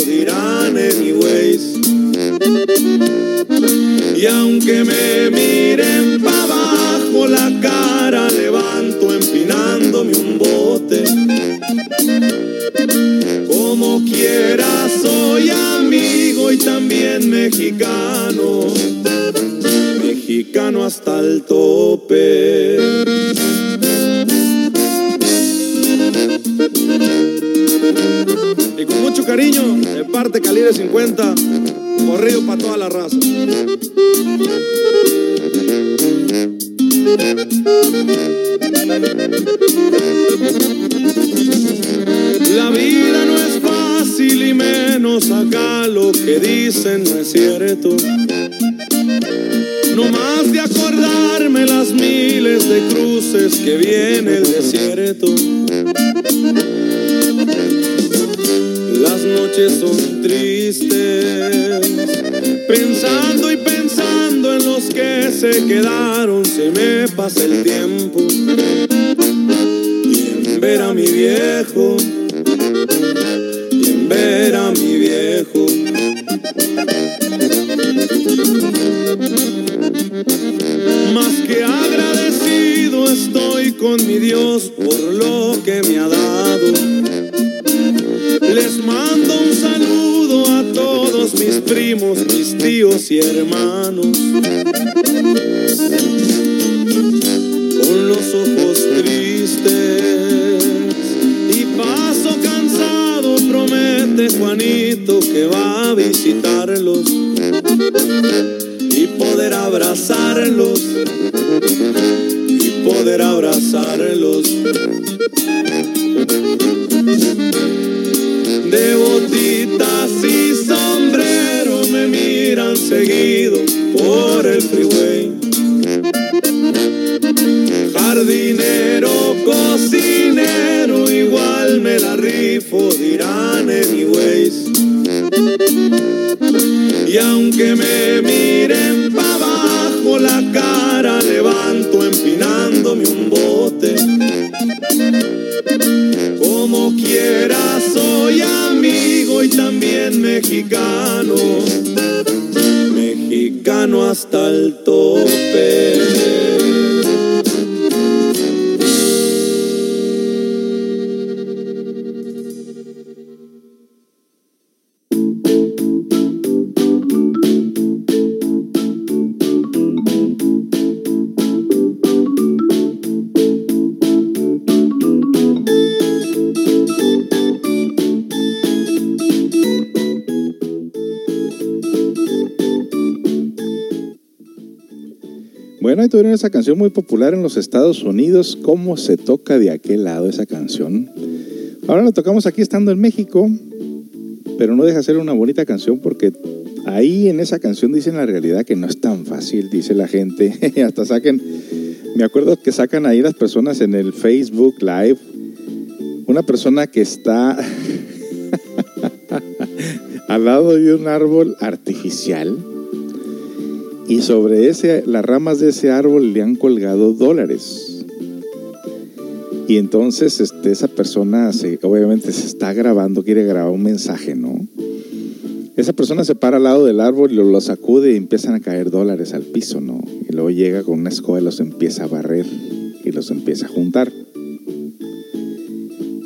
Y aunque me miren para abajo, la cara levanto empinándome un bote. Como quiera soy amigo y también mexicano, mexicano hasta el tope. Y con mucho cariño, de parte Calibre 50, corrido para toda la raza. La vida no es fácil y menos acá lo que dicen no es cierto. No más de acordarme las miles de cruces que viene el desierto. Noches son tristes, pensando y pensando en los que se quedaron, se me pasa el tiempo. Y en ver a mi viejo, y en ver a mi viejo. Más que agradecido estoy con mi Dios primos, mis tíos y hermanos. Con los ojos tristes y paso cansado, promete Juanito que va a visitarlos Y aunque me miren para abajo, la cara levanto empinándome un bote. Como quiera soy amigo y también mexicano, mexicano hasta el tope. Tuvieron esa canción muy popular en los Estados Unidos. ¿Cómo se toca de aquel lado esa canción? Ahora la tocamos aquí estando en México, pero no deja de ser una bonita canción porque ahí en esa canción dicen la realidad que no es tan fácil, dice la gente. Hasta saquen, me acuerdo que sacan ahí las personas en el Facebook Live, una persona que está al lado de un árbol artificial y sobre ese, las ramas de ese árbol le han colgado dólares. Y entonces este, esa persona se, obviamente se está grabando, quiere grabar un mensaje, ¿no? Esa persona se para al lado del árbol y lo, lo sacude y empiezan a caer dólares al piso, ¿no? Y luego llega con una escoba y los empieza a barrer y los empieza a juntar.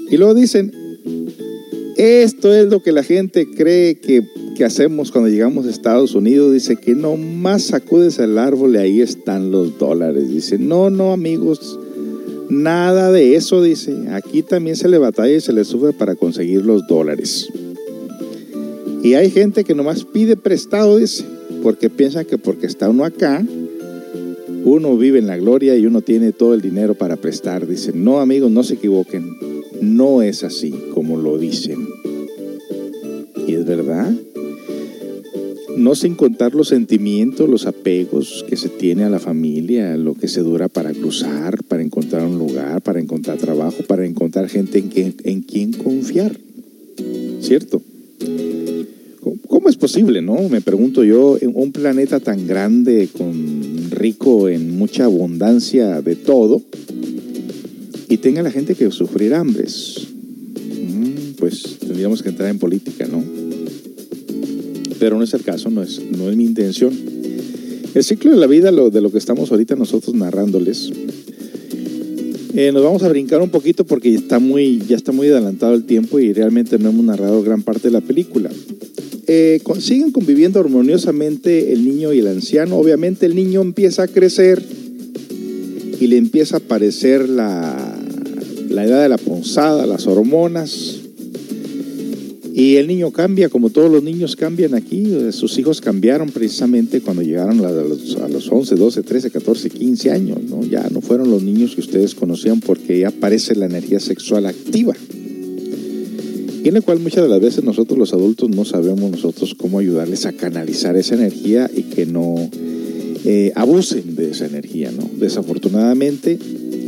Y luego dicen, esto es lo que la gente cree que, que hacemos cuando llegamos a Estados Unidos. Dice que no más sacudes el árbol y ahí están los dólares. Dice, no, no amigos, nada de eso. Dice, aquí también se le batalla y se le sufre para conseguir los dólares. Y hay gente que nomás pide prestado, dice, porque piensa que porque está uno acá, uno vive en la gloria y uno tiene todo el dinero para prestar. Dice, no amigos, no se equivoquen. No es así como lo dicen. Y es verdad. No sin contar los sentimientos, los apegos que se tiene a la familia, lo que se dura para cruzar, para encontrar un lugar, para encontrar trabajo, para encontrar gente en, que, en quien confiar. ¿Cierto? ¿Cómo es posible, no? Me pregunto yo, en un planeta tan grande, con rico en mucha abundancia de todo y tenga la gente que sufrir hambres. Pues tendríamos que entrar en política, ¿no? Pero no es el caso, no es, no es mi intención. El ciclo de la vida, de lo que estamos ahorita nosotros narrándoles, eh, nos vamos a brincar un poquito porque está muy, ya está muy adelantado el tiempo y realmente no hemos narrado gran parte de la película. Eh, siguen conviviendo armoniosamente el niño y el anciano. Obviamente el niño empieza a crecer y le empieza a aparecer la, la edad de la ponzada, las hormonas. Y el niño cambia, como todos los niños cambian aquí. Sus hijos cambiaron precisamente cuando llegaron a los, a los 11, 12, 13, 14, 15 años. ¿no? Ya no fueron los niños que ustedes conocían porque ya aparece la energía sexual activa y en la cual muchas de las veces nosotros los adultos no sabemos nosotros cómo ayudarles a canalizar esa energía y que no eh, abusen de esa energía, ¿no? Desafortunadamente,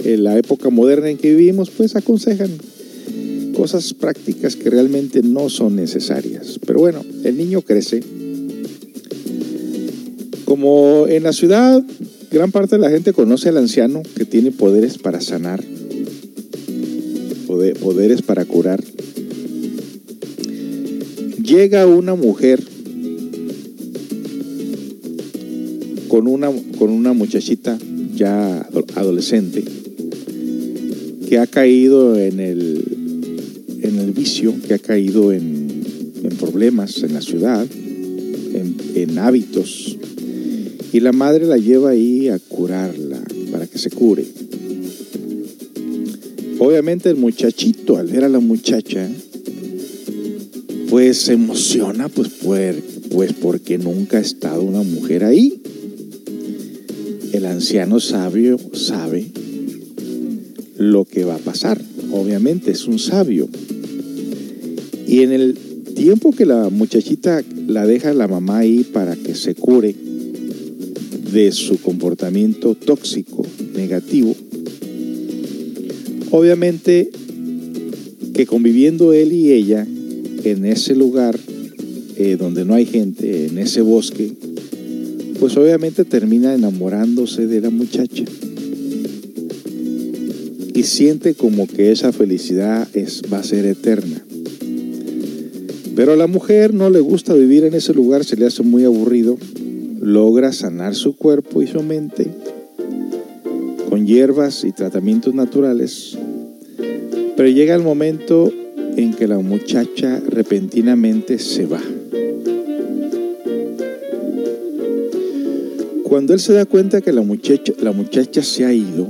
en la época moderna en que vivimos, pues aconsejan cosas prácticas que realmente no son necesarias. Pero bueno, el niño crece. Como en la ciudad, gran parte de la gente conoce al anciano que tiene poderes para sanar, poderes para curar llega una mujer con una, con una muchachita ya adolescente que ha caído en el, en el vicio, que ha caído en, problemas en la ciudad, en, hábitos. Y la madre la lleva ahí a curarla, para que se cure. Obviamente el muchachito, al ver a la muchacha, pues se emociona, pues, pues porque nunca ha estado una mujer ahí. El anciano sabio sabe lo que va a pasar. Obviamente es un sabio. Y en el tiempo que la muchachita la deja la mamá ahí para que se cure de su comportamiento tóxico, negativo, obviamente que conviviendo él y ella en ese lugar eh, donde no hay gente, en ese bosque, pues obviamente termina enamorándose de la muchacha. Y siente como que esa felicidad es, va a ser eterna. Pero a la mujer no le gusta vivir en ese lugar, se le hace muy aburrido. Logra sanar su cuerpo y su mente con hierbas y tratamientos naturales. Pero llega el momento en que la muchacha repentinamente se va. Cuando él se da cuenta que la muchacha, la muchacha se ha ido,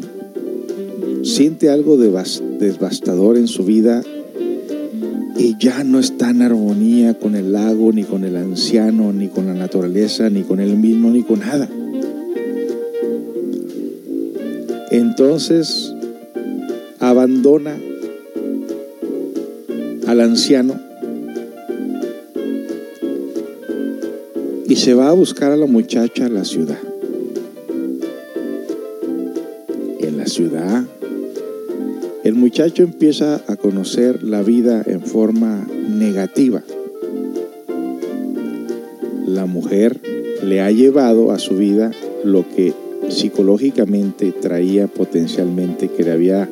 siente algo devastador en su vida y ya no está en armonía con el lago, ni con el anciano, ni con la naturaleza, ni con él mismo, ni con nada. Entonces abandona al anciano y se va a buscar a la muchacha a la ciudad. El muchacho empieza a conocer la vida en forma negativa. La mujer le ha llevado a su vida lo que psicológicamente traía potencialmente que le había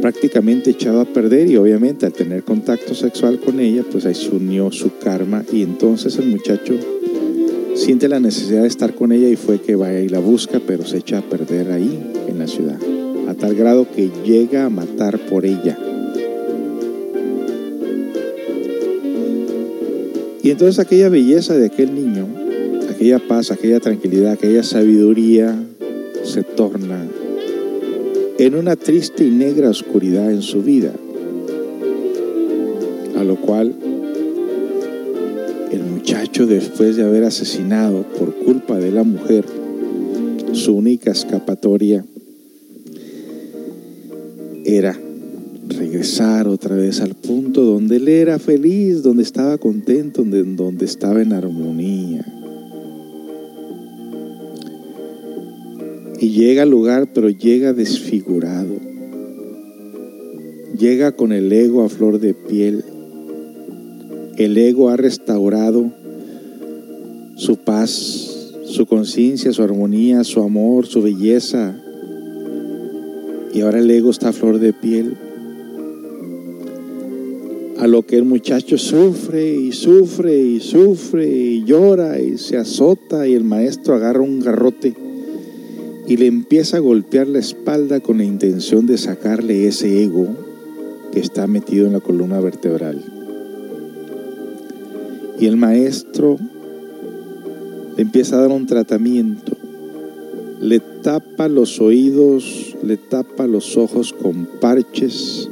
prácticamente echado a perder y obviamente al tener contacto sexual con ella, pues ahí se unió su karma y entonces el muchacho siente la necesidad de estar con ella y fue que vaya y la busca, pero se echa a perder ahí en la ciudad, tal grado que llega a matar por ella. Y entonces aquella belleza de aquel niño, aquella paz, aquella tranquilidad, aquella sabiduría se torna en una triste y negra oscuridad en su vida, a lo cual el muchacho después de haber asesinado por culpa de la mujer su única escapatoria era regresar otra vez al punto donde él era feliz, donde estaba contento, donde, donde estaba en armonía. Y llega al lugar, pero llega desfigurado. Llega con el ego a flor de piel. El ego ha restaurado su paz, su conciencia, su armonía, su amor, su belleza. Y ahora el ego está a flor de piel. A lo que el muchacho sufre y sufre y sufre y llora y se azota y el maestro agarra un garrote y le empieza a golpear la espalda con la intención de sacarle ese ego que está metido en la columna vertebral. Y el maestro le empieza a dar un tratamiento. Le tapa los oídos, le tapa los ojos con parches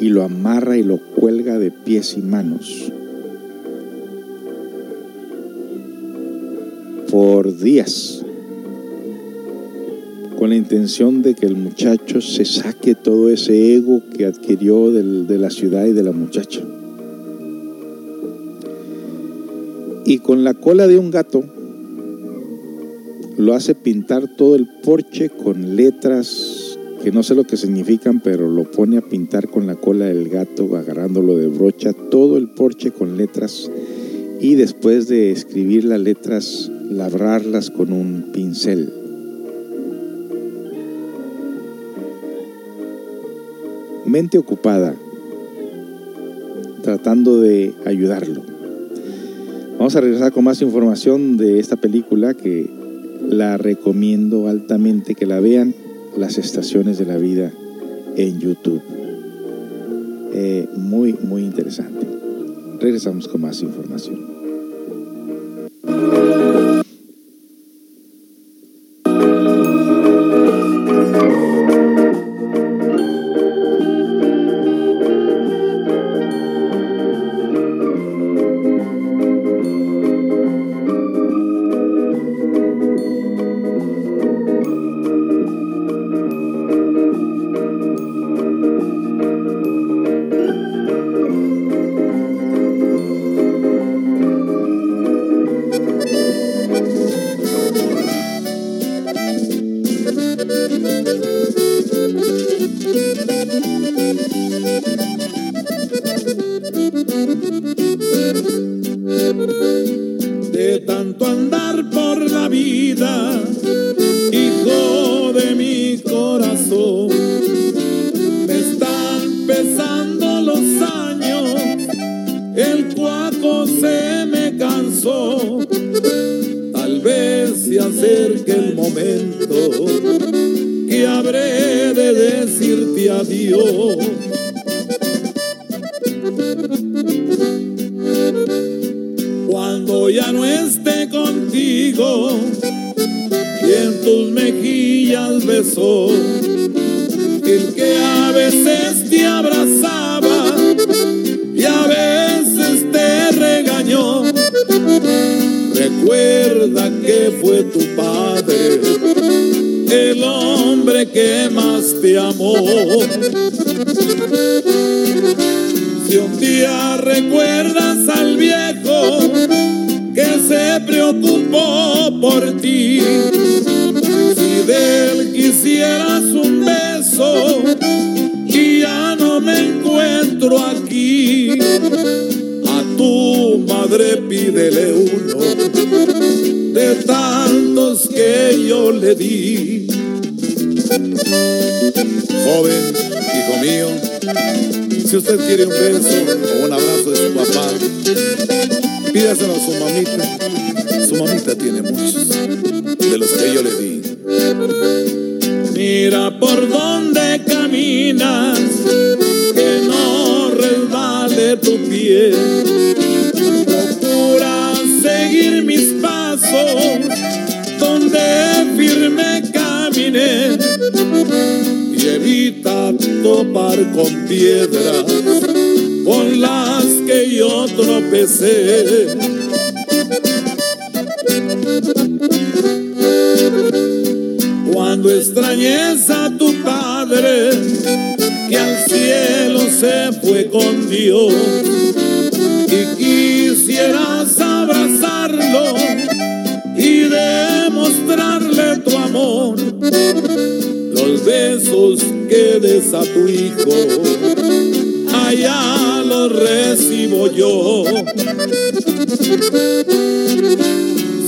y lo amarra y lo cuelga de pies y manos. Por días. Con la intención de que el muchacho se saque todo ese ego que adquirió de la ciudad y de la muchacha. y con la cola de un gato lo hace pintar todo el porche con letras que no sé lo que significan, pero lo pone a pintar con la cola del gato, agarrándolo de brocha, todo el porche con letras y después de escribir las letras, labrarlas con un pincel. Mente ocupada, tratando de ayudarlo. Vamos a regresar con más información de esta película que la recomiendo altamente que la vean, Las Estaciones de la Vida en YouTube. Eh, muy, muy interesante. Regresamos con más información.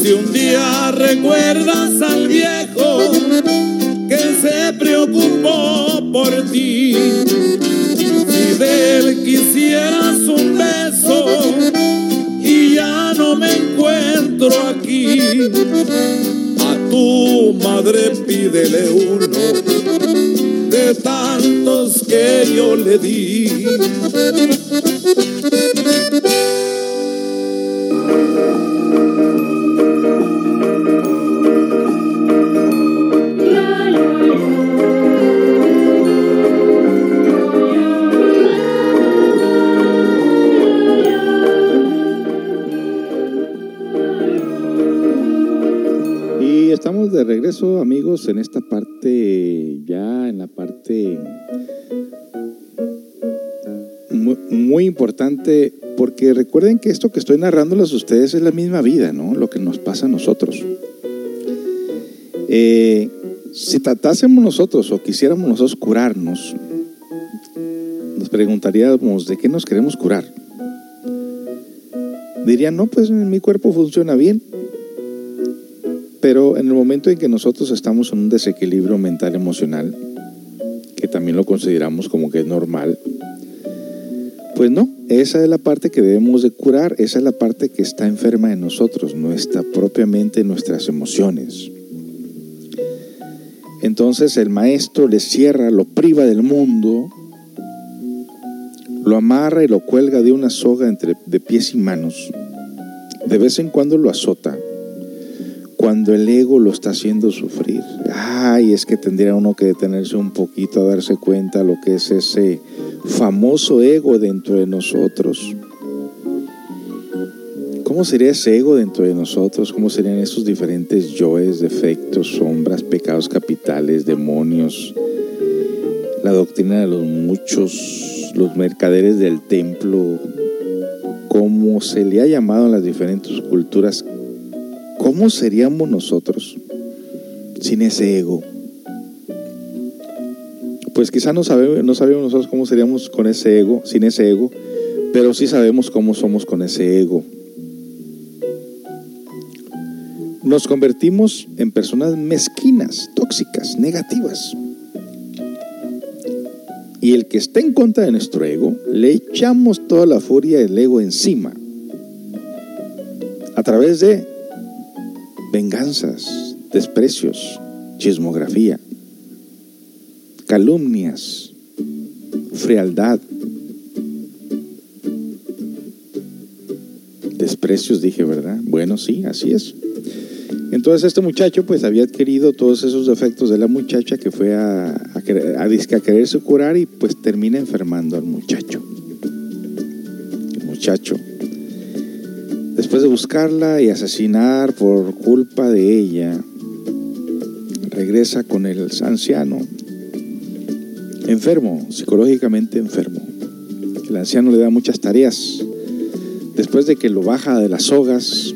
Si un día recuerdas al viejo que se preocupó por ti, si de él quisieras un beso y ya no me encuentro aquí, a tu madre pídele uno de tantos que yo le di. Amigos, en esta parte, ya en la parte muy, muy importante, porque recuerden que esto que estoy narrándoles a ustedes es la misma vida, ¿no? Lo que nos pasa a nosotros. Eh, si tratásemos nosotros o quisiéramos nosotros curarnos, nos preguntaríamos de qué nos queremos curar. Dirían, no, pues mi cuerpo funciona bien. Pero en el momento en que nosotros estamos en un desequilibrio mental emocional, que también lo consideramos como que es normal, pues no, esa es la parte que debemos de curar, esa es la parte que está enferma en nosotros, no está propiamente en nuestras emociones. Entonces el maestro le cierra, lo priva del mundo, lo amarra y lo cuelga de una soga entre, de pies y manos. De vez en cuando lo azota cuando el ego lo está haciendo sufrir. Ay, es que tendría uno que detenerse un poquito a darse cuenta lo que es ese famoso ego dentro de nosotros. ¿Cómo sería ese ego dentro de nosotros? ¿Cómo serían esos diferentes yoes, defectos, sombras, pecados capitales, demonios? La doctrina de los muchos, los mercaderes del templo, como se le ha llamado en las diferentes culturas, ¿Cómo seríamos nosotros sin ese ego? Pues quizá no sabemos, no sabemos nosotros cómo seríamos con ese ego, sin ese ego, pero sí sabemos cómo somos con ese ego. Nos convertimos en personas mezquinas, tóxicas, negativas. Y el que está en contra de nuestro ego, le echamos toda la furia del ego encima. A través de venganzas, desprecios, chismografía, calumnias, frialdad, desprecios, dije, ¿verdad? Bueno, sí, así es. Entonces este muchacho pues había adquirido todos esos defectos de la muchacha que fue a, a, quererse curar y pues termina enfermando al muchacho. Muchacho Después de buscarla y asesinar por culpa de ella, regresa con el anciano, enfermo, psicológicamente enfermo. El anciano le da muchas tareas. Después de que lo baja de las sogas,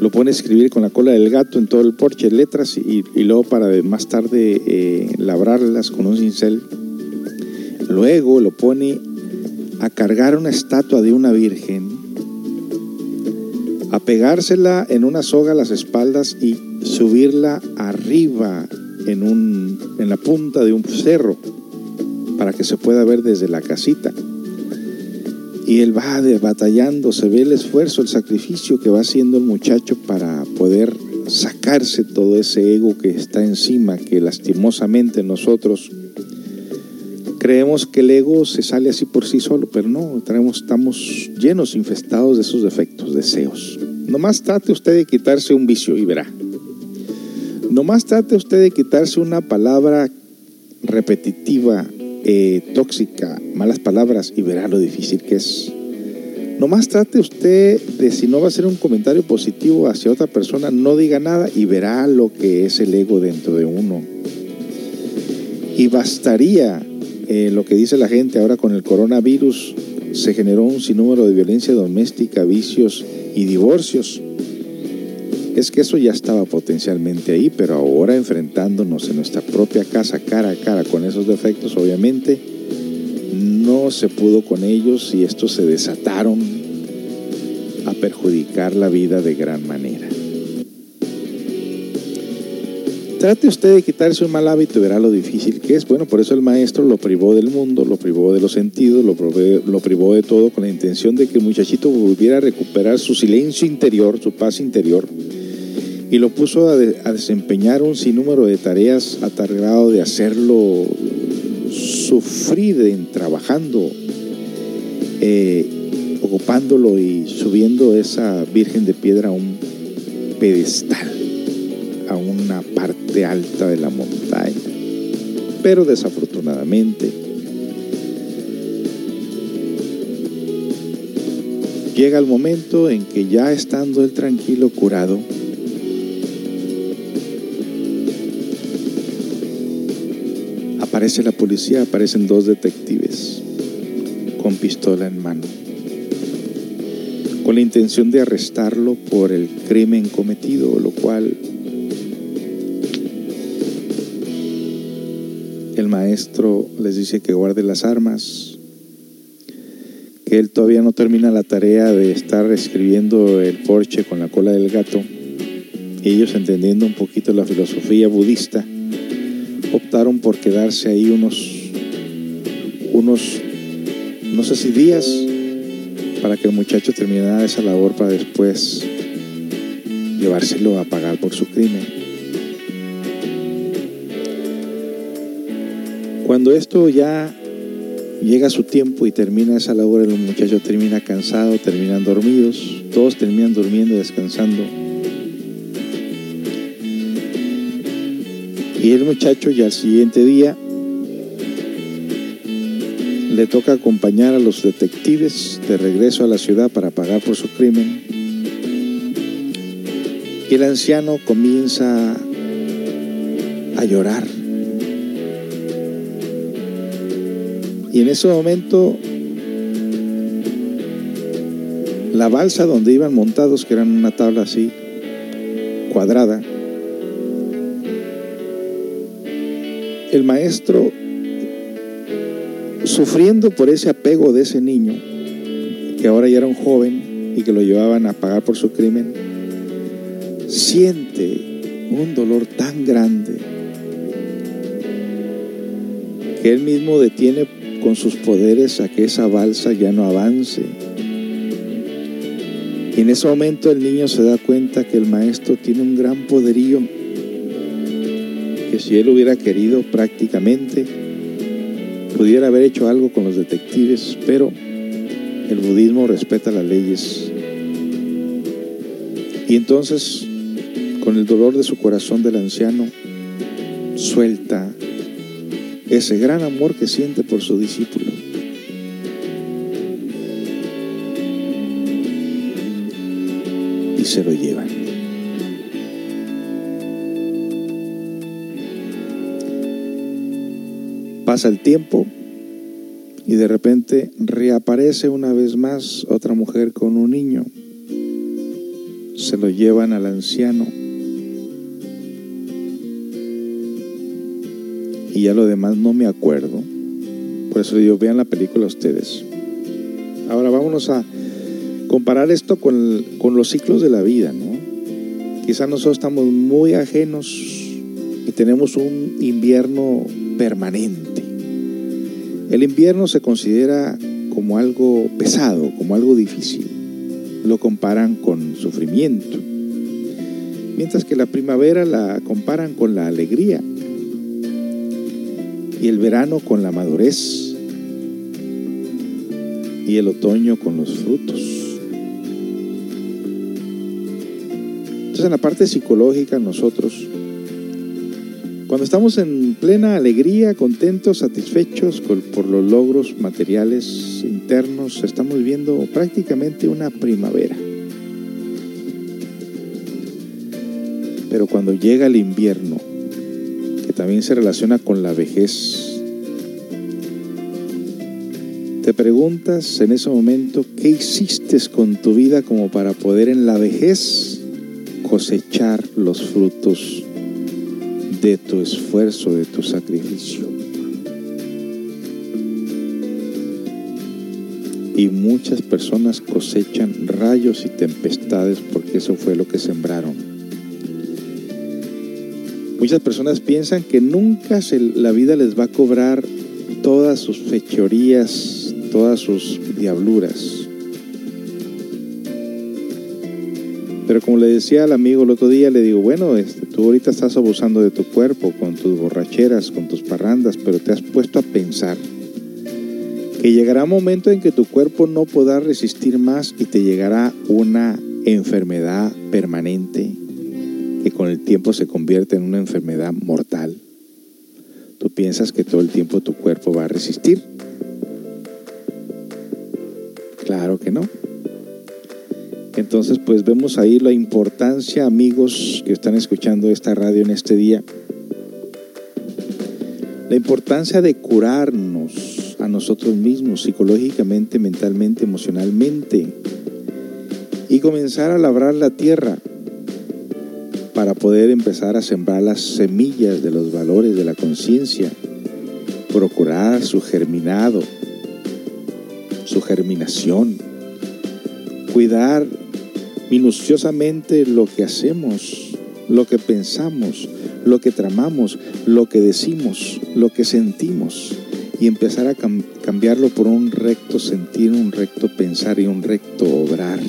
lo pone a escribir con la cola del gato en todo el porche letras y, luego para más tarde eh, labrarlas con un cincel. Luego lo pone a cargar una estatua de una virgen a pegársela en una soga a las espaldas y subirla arriba en, un, en la punta de un cerro para que se pueda ver desde la casita. Y él va batallando, se ve el esfuerzo, el sacrificio que va haciendo el muchacho para poder sacarse todo ese ego que está encima, que lastimosamente nosotros creemos que el ego se sale así por sí solo, pero no, traemos, estamos llenos, infestados de esos defectos, deseos. Nomás trate usted de quitarse un vicio y verá. Nomás trate usted de quitarse una palabra repetitiva, eh, tóxica, malas palabras y verá lo difícil que es. Nomás trate usted de si no va a hacer un comentario positivo hacia otra persona, no diga nada y verá lo que es el ego dentro de uno. Y bastaría eh, lo que dice la gente ahora con el coronavirus, se generó un sinnúmero de violencia doméstica, vicios y divorcios. Es que eso ya estaba potencialmente ahí, pero ahora enfrentándonos en nuestra propia casa cara a cara con esos defectos, obviamente no se pudo con ellos y estos se desataron a perjudicar la vida de gran manera. Trate usted de quitarse un mal hábito y verá lo difícil que es. Bueno, por eso el maestro lo privó del mundo, lo privó de los sentidos, lo, privó de todo con la intención de que el muchachito volviera a recuperar su silencio interior, su paz interior, y lo puso a, desempeñar un sinnúmero de tareas atargado de hacerlo sufrir en trabajando, eh, ocupándolo y subiendo esa Virgen de Piedra a un pedestal, a una parte alta de la montaña. Pero desafortunadamente, llega el momento en que ya estando él tranquilo, curado, Aparece la policía, aparecen dos detectives con pistola en mano, con la intención de arrestarlo por el crimen cometido, lo cual el maestro les dice que guarde las armas, que él todavía no termina la tarea de estar escribiendo el porche con la cola del gato, ellos entendiendo un poquito la filosofía budista, optaron por quedarse ahí unos, unos, no sé si días, para que el muchacho terminara esa labor para después llevárselo a pagar por su crimen. Cuando esto ya llega su tiempo y termina esa labor, el muchacho termina cansado, terminan dormidos, todos terminan durmiendo, descansando Y el muchacho ya al siguiente día le toca acompañar a los detectives de regreso a la ciudad para pagar por su crimen. Y el anciano comienza a llorar. Y en ese momento la balsa donde iban montados, que eran una tabla así, cuadrada, el maestro, sufriendo por ese apego de ese niño, que ahora ya era un joven y que lo llevaban a pagar por su crimen, siente un dolor tan grande que él mismo detiene con sus poderes a que esa balsa ya no avance. Y en ese momento el niño se da cuenta que el maestro tiene un gran poderío que si él hubiera querido prácticamente, pudiera haber hecho algo con los detectives, pero el budismo respeta las leyes. Y entonces, con el dolor de su corazón del anciano, suelta ese gran amor que siente por su discípulo. Y se lo llevan. Pasa el tiempo y de repente reaparece una vez más otra mujer con un niño. Se lo llevan al anciano. Y ya lo demás no me acuerdo. Por eso digo, vean la película ustedes. Ahora vámonos a comparar esto con, con los ciclos de la vida, ¿no? Quizás nosotros estamos muy ajenos y tenemos un invierno permanente el invierno se considera como algo pesado, como algo difícil. Lo comparan con sufrimiento. Mientras que la primavera la comparan con la alegría. Y el verano con la madurez. Y el otoño con los frutos. Entonces en la parte psicológica nosotros cuando estamos en plena alegría, contentos, satisfechos por los logros materiales internos, estamos viviendo prácticamente una primavera. Pero cuando llega el invierno, también se relaciona con la vejez, te preguntas en ese momento, ¿qué hiciste con tu vida como para poder en la vejez cosechar los frutos de tu esfuerzo, de tu sacrificio. Y muchas personas cosechan rayos y tempestades porque eso fue lo que sembraron. Muchas personas piensan que nunca la vida les va a cobrar todas sus fechorías, todas sus diabluras. Pero como le decía al amigo el otro día, le digo, bueno, este, tú ahorita estás abusando de tu cuerpo con tus borracheras, con tus parrandas, pero te has puesto a pensar que llegará un momento en que tu cuerpo no podrá resistir más y te llegará una enfermedad permanente que con el tiempo se convierte en una enfermedad mortal. Tú piensas que todo el tiempo tu cuerpo va a resistir. Claro que no. Entonces, pues vemos ahí la importancia, amigos que están escuchando esta radio en este día, la importancia de curarnos a nosotros mismos, psicológicamente, mentalmente, emocionalmente, y comenzar a labrar la tierra para poder empezar a sembrar las semillas de los valores de la conciencia, procurar su germinado, su germinación, cuidar minuciosamente lo que hacemos, lo que pensamos, lo que tramamos, lo que decimos, lo que sentimos y empezar a cambiarlo por un recto sentir, un recto pensar y un recto obrar.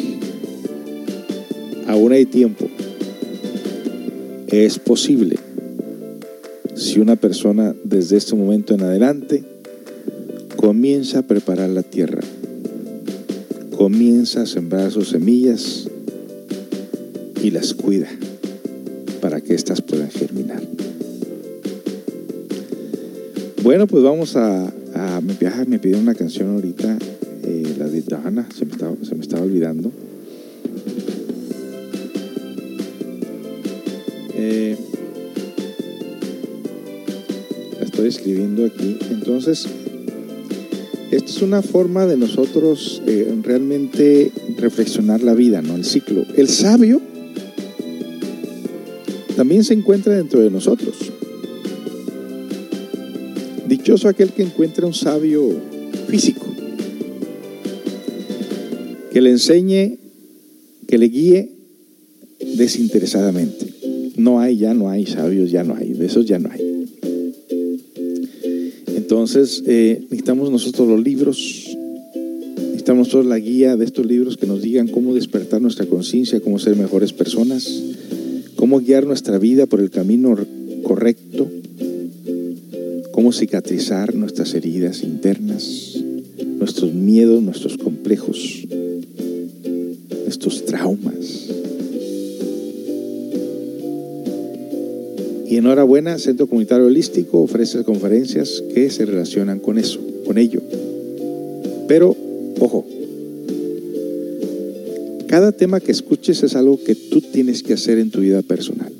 Aún hay tiempo. Es posible. Si una persona desde este momento en adelante comienza a preparar la tierra, comienza a sembrar sus semillas y las cuida para que éstas puedan germinar. Bueno, pues vamos a, a me, me pidió una canción ahorita, eh, la de Dana, se me, estaba, se me estaba olvidando. Eh, estoy escribiendo aquí. Entonces, esta es una forma de nosotros eh, realmente reflexionar la vida, ¿no? El ciclo. El sabio también se encuentra dentro de nosotros. Dichoso aquel que encuentra un sabio físico, que le enseñe, que le guíe desinteresadamente. No hay, ya no hay sabios, ya no hay, de esos ya no hay. Entonces, eh, necesitamos nosotros los libros, necesitamos nosotros la guía de estos libros que nos digan cómo despertar nuestra conciencia, cómo ser mejores personas, cómo guiar nuestra vida por el camino correcto, cómo cicatrizar nuestras heridas internas, nuestros miedos, nuestros complejos, nuestros traumas. Y enhorabuena, Centro Comunitario Holístico ofrece conferencias que se relacionan con eso, con ello. Pero, ojo, cada tema que escuches es algo que tú tienes que hacer en tu vida personal.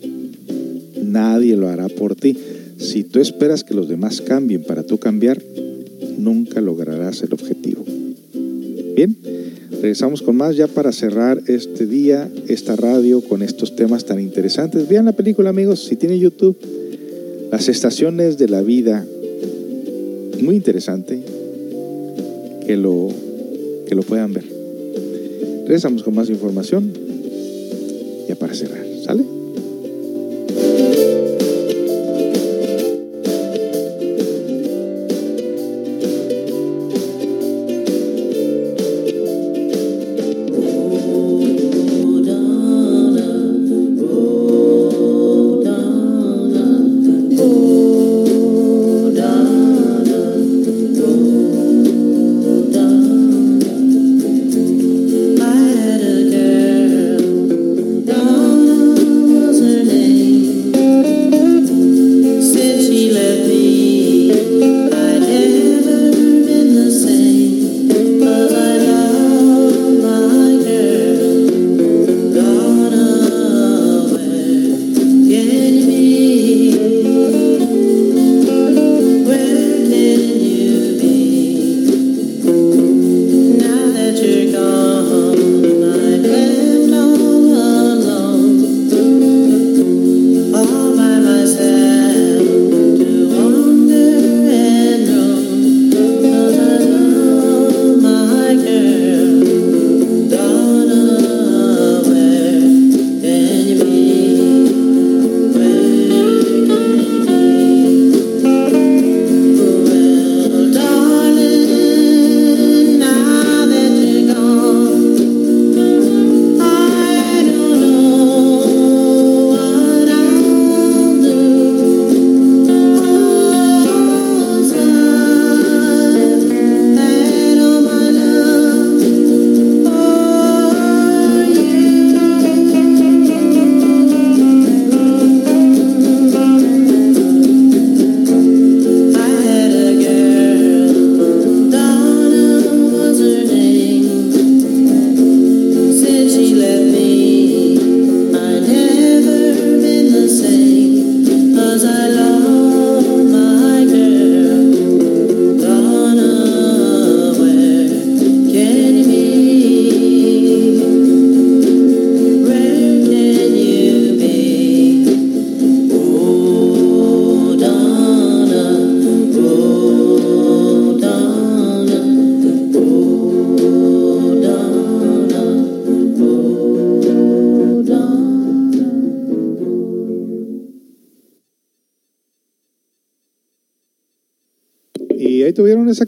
Nadie lo hará por ti. Si tú esperas que los demás cambien para tú cambiar, nunca lograrás el objetivo. Bien, regresamos con más ya para cerrar este día, esta radio con estos temas tan interesantes. Vean la película, amigos, si tienen YouTube, Las estaciones de la vida. Muy interesante que lo, que lo puedan ver. Regresamos con más información ya para cerrar.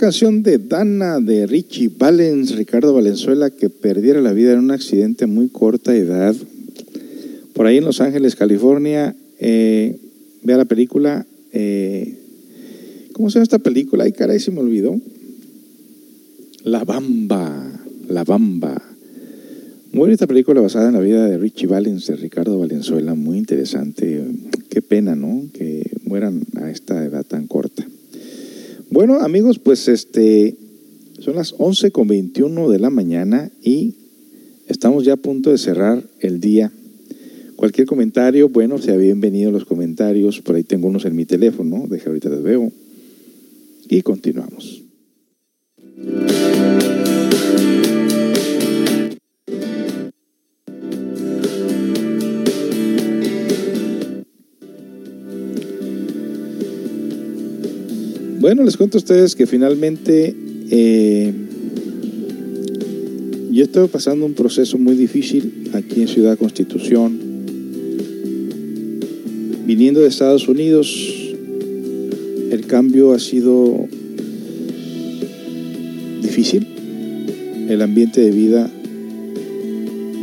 Canción de Dana de Richie Valens, Ricardo Valenzuela, que perdiera la vida en un accidente a muy corta edad. Por ahí en Los Ángeles, California. Eh, vea la película. Eh, ¿Cómo se llama esta película? Ay, caray, se me olvidó. La Bamba. La Bamba. Muy bonita película basada en la vida de Richie Valens, de Ricardo Valenzuela. Muy interesante. Qué pena, ¿no? Que mueran a esta edad tan corta. Bueno, amigos, pues este son las 11 con 21 de la mañana y estamos ya a punto de cerrar el día. Cualquier comentario, bueno, sea bienvenido los comentarios. Por ahí tengo unos en mi teléfono, deja ahorita les veo. Y continuamos. Bueno, les cuento a ustedes que finalmente eh, yo estoy pasando un proceso muy difícil aquí en Ciudad Constitución. Viniendo de Estados Unidos, el cambio ha sido difícil, el ambiente de vida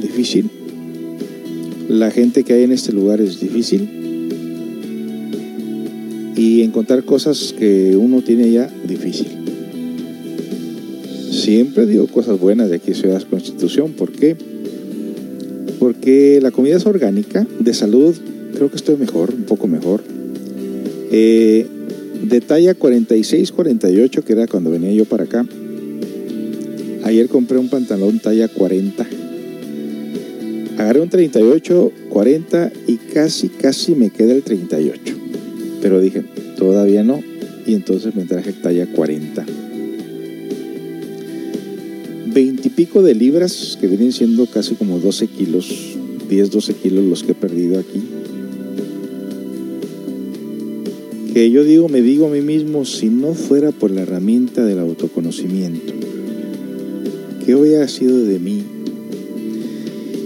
difícil, la gente que hay en este lugar es difícil y encontrar cosas que uno tiene ya difícil. Siempre digo cosas buenas de aquí Ciudad Constitución, ¿por qué? Porque la comida es orgánica, de salud creo que estoy mejor, un poco mejor. Eh, de talla 46-48, que era cuando venía yo para acá. Ayer compré un pantalón talla 40. Agarré un 38, 40 y casi, casi me queda el 38. Pero dije, todavía no. Y entonces me traje talla 40. 20 y pico de libras, que vienen siendo casi como 12 kilos, 10, 12 kilos los que he perdido aquí. Que yo digo, me digo a mí mismo, si no fuera por la herramienta del autoconocimiento, ¿qué hubiera sido de mí?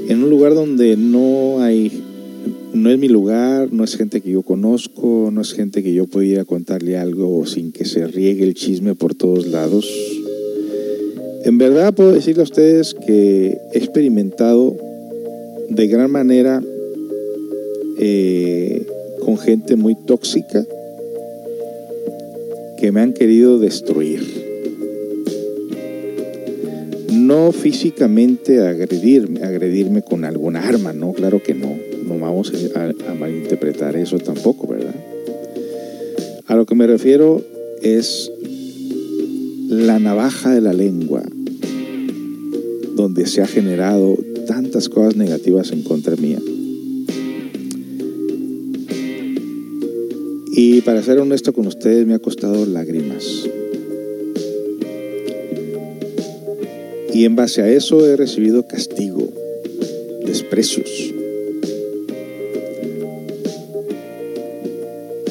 En un lugar donde no hay, no es mi lugar, no es gente que yo conozco, no es gente que yo pueda contarle algo sin que se riegue el chisme por todos lados. En verdad puedo decirle a ustedes que he experimentado de gran manera eh, con gente muy tóxica que me han querido destruir. No físicamente agredirme, agredirme con alguna arma, no, claro que no. No vamos a, malinterpretar eso tampoco, ¿verdad? A lo que me refiero es la navaja de la lengua, donde se ha generado tantas cosas negativas en contra mía. Y para ser honesto con ustedes, me ha costado lágrimas. Y en base a eso he recibido castigo, desprecios.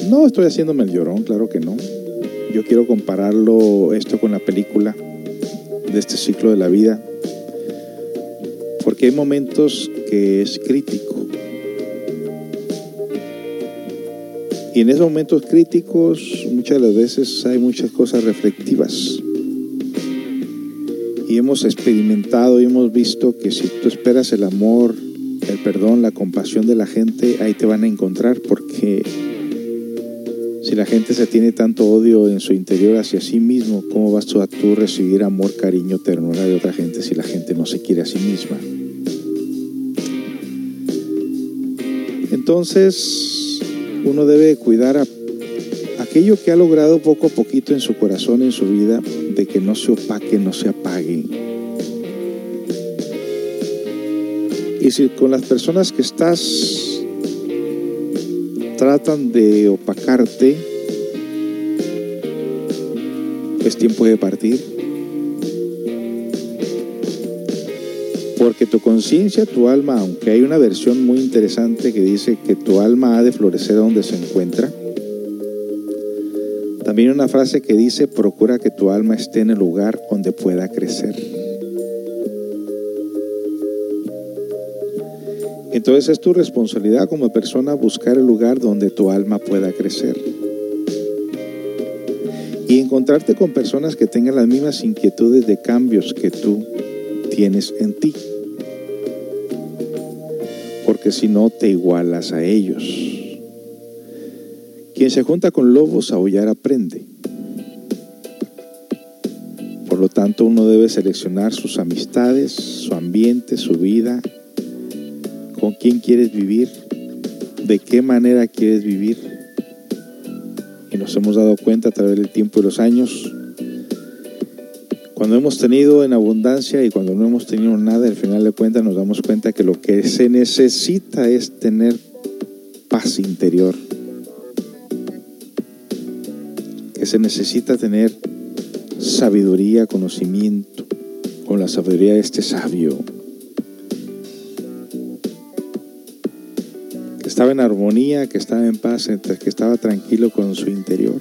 No estoy haciéndome el llorón, claro que no. Yo quiero compararlo esto con la película de este ciclo de la vida, porque hay momentos que es crítico. Y en esos momentos críticos muchas de las veces hay muchas cosas reflectivas. Y hemos experimentado y hemos visto que si tú esperas el amor, el perdón, la compasión de la gente, ahí te van a encontrar porque si la gente se tiene tanto odio en su interior hacia sí mismo, ¿cómo vas a tú recibir amor, cariño, ternura de otra gente si la gente no se quiere a sí misma? Entonces, uno debe cuidar a aquello que ha logrado poco a poquito en su corazón, en su vida, de que no se opaque, no se apague. Y si con las personas que estás tratan de opacarte, es tiempo de partir. Porque tu conciencia, tu alma, aunque hay una versión muy interesante que dice que tu alma ha de florecer donde se encuentra, también una frase que dice, procura que tu alma esté en el lugar donde pueda crecer. Entonces es tu responsabilidad como persona buscar el lugar donde tu alma pueda crecer. y encontrarte con personas que tengan las mismas inquietudes de cambios que tú tienes en ti. Porque si no te igualas a ellos. Quien se junta con lobos a aullar aprende. Por lo tanto, uno debe seleccionar sus amistades, su ambiente, su vida, con quién quieres vivir, de qué manera quieres vivir. Y nos hemos dado cuenta a través del tiempo y los años, cuando hemos tenido en abundancia y cuando no hemos tenido nada, al final de cuentas nos damos cuenta que lo que se necesita es tener paz interior. Que se necesita tener sabiduría, conocimiento, con la sabiduría de este sabio. Estaba en armonía, que estaba en paz, que estaba tranquilo con su interior.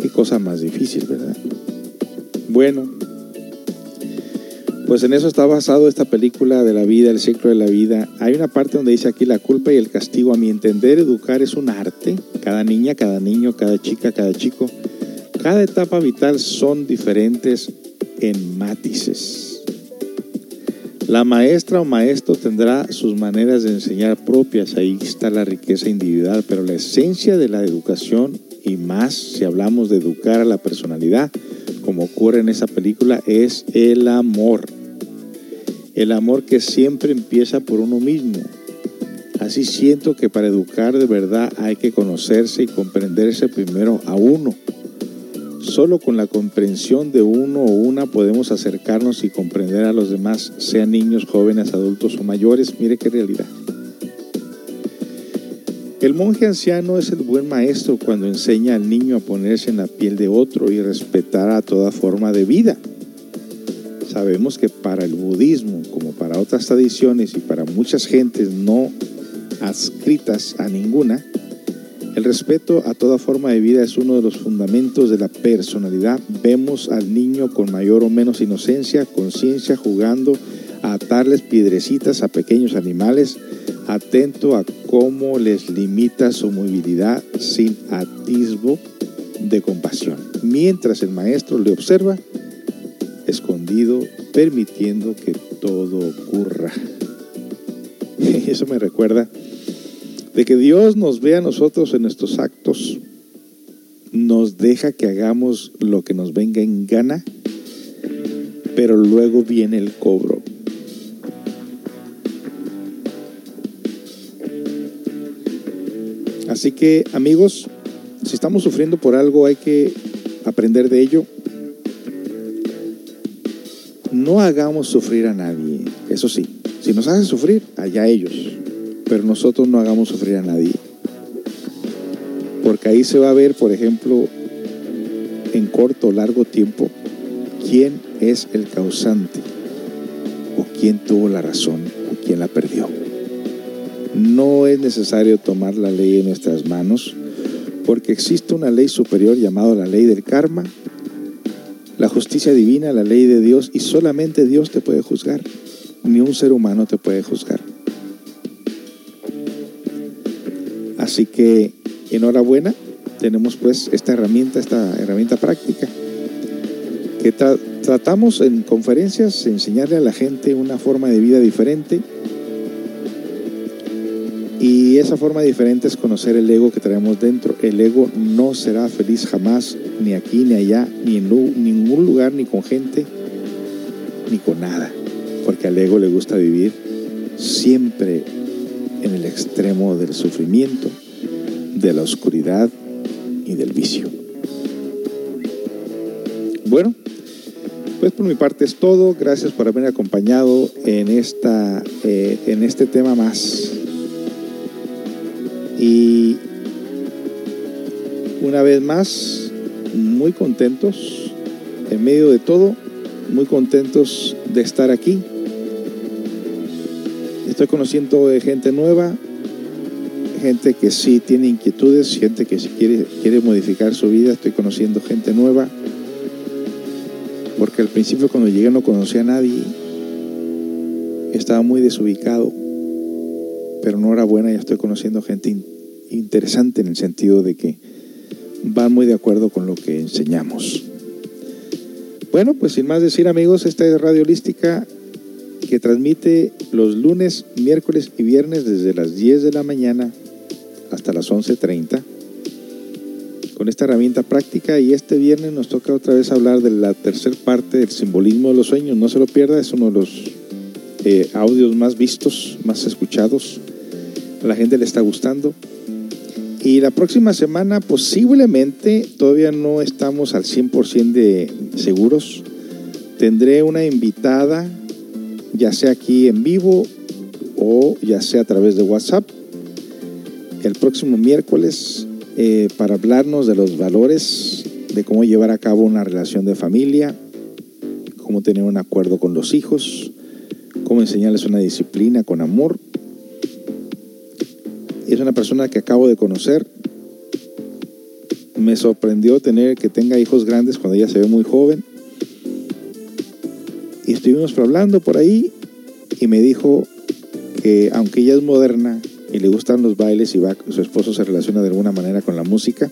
Qué cosa más difícil, ¿verdad? Bueno, pues en eso está basado esta película de la vida, el ciclo de la vida. Hay una parte donde dice aquí la culpa y el castigo. A mi entender, educar es un arte. Cada niña, cada niño, cada chica, cada chico, cada etapa vital son diferentes en matices. La maestra o maestro tendrá sus maneras de enseñar propias, ahí está la riqueza individual, pero la esencia de la educación, y más si hablamos de educar a la personalidad, como ocurre en esa película, es el amor. El amor que siempre empieza por uno mismo. Así siento que para educar de verdad hay que conocerse y comprenderse primero a uno. Solo con la comprensión de uno o una podemos acercarnos y comprender a los demás, sean niños, jóvenes, adultos o mayores. Mire qué realidad. El monje anciano es el buen maestro cuando enseña al niño a ponerse en la piel de otro y respetar a toda forma de vida. Sabemos que para el budismo, como para otras tradiciones y para muchas gentes no adscritas a ninguna, el respeto a toda forma de vida es uno de los fundamentos de la personalidad. Vemos al niño con mayor o menos inocencia, conciencia, jugando a atarles piedrecitas a pequeños animales, atento a cómo les limita su movilidad sin atisbo de compasión, mientras el maestro le observa escondido, permitiendo que todo ocurra. Eso me recuerda de que Dios nos ve a nosotros en nuestros actos, nos deja que hagamos lo que nos venga en gana, pero luego viene el cobro. Así que amigos, si estamos sufriendo por algo hay que aprender de ello. No hagamos sufrir a nadie, eso sí. Si nos hacen sufrir, allá ellos. Pero nosotros no hagamos sufrir a nadie. Porque ahí se va a ver, por ejemplo, en corto o largo tiempo, quién es el causante o quién tuvo la razón o quién la perdió. No es necesario tomar la ley en nuestras manos porque existe una ley superior llamada la ley del karma, la justicia divina, la ley de Dios y solamente Dios te puede juzgar, ni un ser humano te puede juzgar. Así que enhorabuena, tenemos pues esta herramienta, esta herramienta práctica que tra tratamos en conferencias enseñarle a la gente una forma de vida diferente y esa forma diferente es conocer el ego que traemos dentro. El ego no será feliz jamás, ni aquí, ni allá, ni en ningún lugar, ni con gente, ni con nada. Porque al ego le gusta vivir siempre en el extremo del sufrimiento, de la oscuridad y del vicio. Bueno, pues por mi parte es todo. Gracias por haberme acompañado en, esta, eh, en este tema más y una vez más, muy contentos, en medio de todo, muy contentos de estar aquí. Estoy conociendo gente nueva, gente que sí tiene inquietudes, gente que sí quiere, quiere modificar su vida. Estoy conociendo gente nueva, porque al principio cuando llegué no conocía a nadie, estaba muy desubicado pero no era buena, ya estoy conociendo gente interesante en el sentido de que va muy de acuerdo con lo que enseñamos. Bueno, pues sin más decir amigos, esta es Radio Holística que transmite los lunes, miércoles y viernes desde las 10 de la mañana hasta las 11.30 con esta herramienta práctica y este viernes nos toca otra vez hablar de la tercera parte del simbolismo de los sueños. No se lo pierda, es uno de los eh, audios más vistos, más escuchados. A la gente le está gustando. Y la próxima semana posiblemente, todavía no estamos al 100% de seguros, tendré una invitada, ya sea aquí en vivo o ya sea a través de WhatsApp, el próximo miércoles eh, para hablarnos de los valores, de cómo llevar a cabo una relación de familia, cómo tener un acuerdo con los hijos, cómo enseñarles una disciplina con amor. Es una persona que acabo de conocer. Me sorprendió tener que tenga hijos grandes cuando ella se ve muy joven. Y estuvimos hablando por ahí y me dijo que aunque ella es moderna, y le gustan los bailes y va, su esposo se relaciona de alguna manera con la música,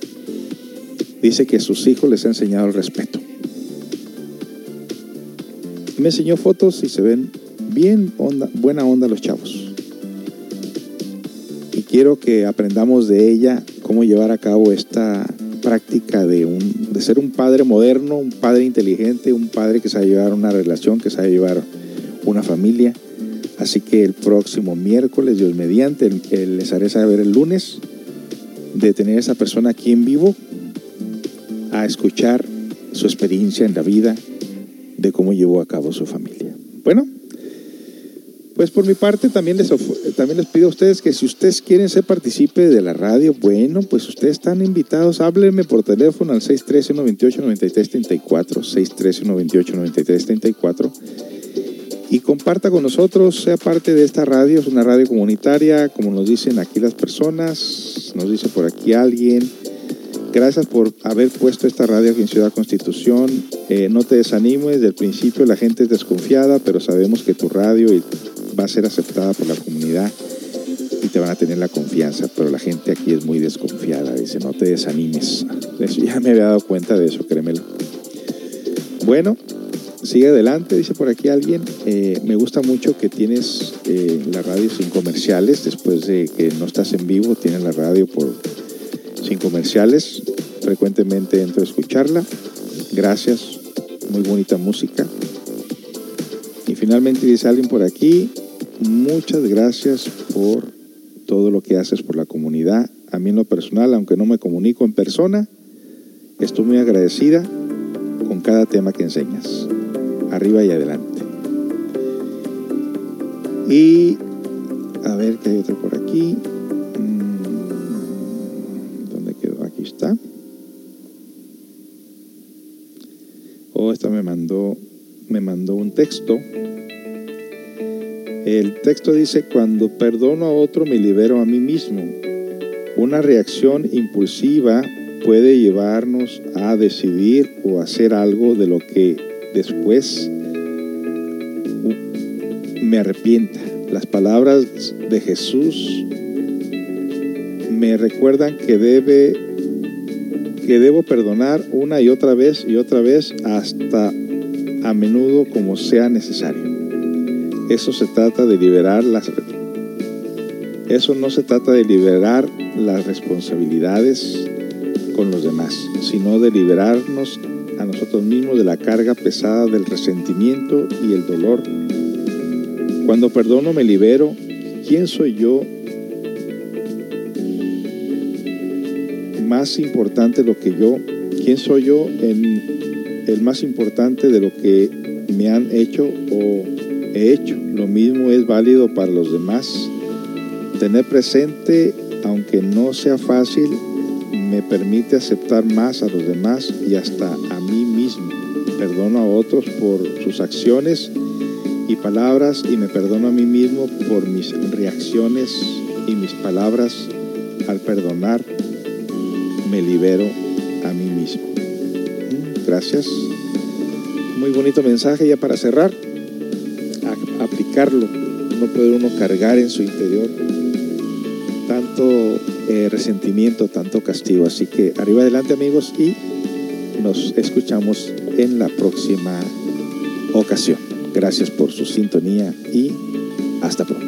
dice que sus hijos les ha enseñado el respeto. Me enseñó fotos y se ven bien onda, buena onda los chavos. Y quiero que aprendamos de ella cómo llevar a cabo esta práctica de, un, de ser un padre moderno, un padre inteligente, un padre que sabe llevar una relación, que sabe llevar una familia Así que el próximo miércoles, Dios mediante, les haré saber el lunes de tener a esa persona aquí en vivo a escuchar su experiencia en la vida de cómo llevó a cabo su familia. Bueno, pues por mi parte también les, también les pido a ustedes que si ustedes quieren ser partícipe de la radio, bueno, pues ustedes están invitados, háblenme por teléfono al 613-98-9334, 613-98-9334 y comparta con nosotros, sea parte de esta radio, es una radio comunitaria, como nos dicen aquí las personas, nos dice por aquí alguien. Gracias por haber puesto esta radio aquí en Ciudad Constitución. Eh, no te desanimes, desde el principio la gente es desconfiada, pero sabemos que tu radio va a ser aceptada por la comunidad y te van a tener la confianza, pero la gente aquí es muy desconfiada, dice, no te desanimes. ya me había dado cuenta de eso, créemelo. Bueno, sigue adelante, dice por aquí alguien. Eh, me gusta mucho que tienes eh, la radio sin comerciales, después de que no estás en vivo, tienes la radio por sin comerciales. Frecuentemente entro a escucharla. Gracias, muy bonita música. Y finalmente dice alguien por aquí, muchas gracias por todo lo que haces por la comunidad. A mí en lo personal, aunque no me comunico en persona, estoy muy agradecida con cada tema que enseñas arriba y adelante. Y a ver qué hay otro por aquí. Mm, ¿Dónde quedó? Aquí está. Oh, esta me mandó, me mandó un texto. El texto dice, cuando perdono a otro me libero a mí mismo. Una reacción impulsiva puede llevarnos a decidir o hacer algo de lo que después me arrepienta. Las palabras de Jesús me recuerdan que debe que debo perdonar una y otra vez y otra vez hasta a menudo como sea necesario. Eso se trata de liberar las eso no se trata de liberar las responsabilidades con los demás, sino de liberarnos a nosotros mismos de la carga pesada del resentimiento y el dolor. Cuando perdono me libero. ¿Quién soy yo? Más importante lo que yo. ¿Quién soy yo en el más importante de lo que me han hecho o he hecho? Lo mismo es válido para los demás. Tener presente, aunque no sea fácil, me permite aceptar más a los demás y hasta a. Perdono a otros por sus acciones y palabras y me perdono a mí mismo por mis reacciones y mis palabras. Al perdonar, me libero a mí mismo. Gracias. Muy bonito mensaje ya para cerrar. aplicarlo. No puede uno cargar en su interior tanto eh, resentimiento, tanto castigo. Así que arriba adelante amigos y nos escuchamos en la próxima ocasión. Gracias por su sintonía y hasta pronto.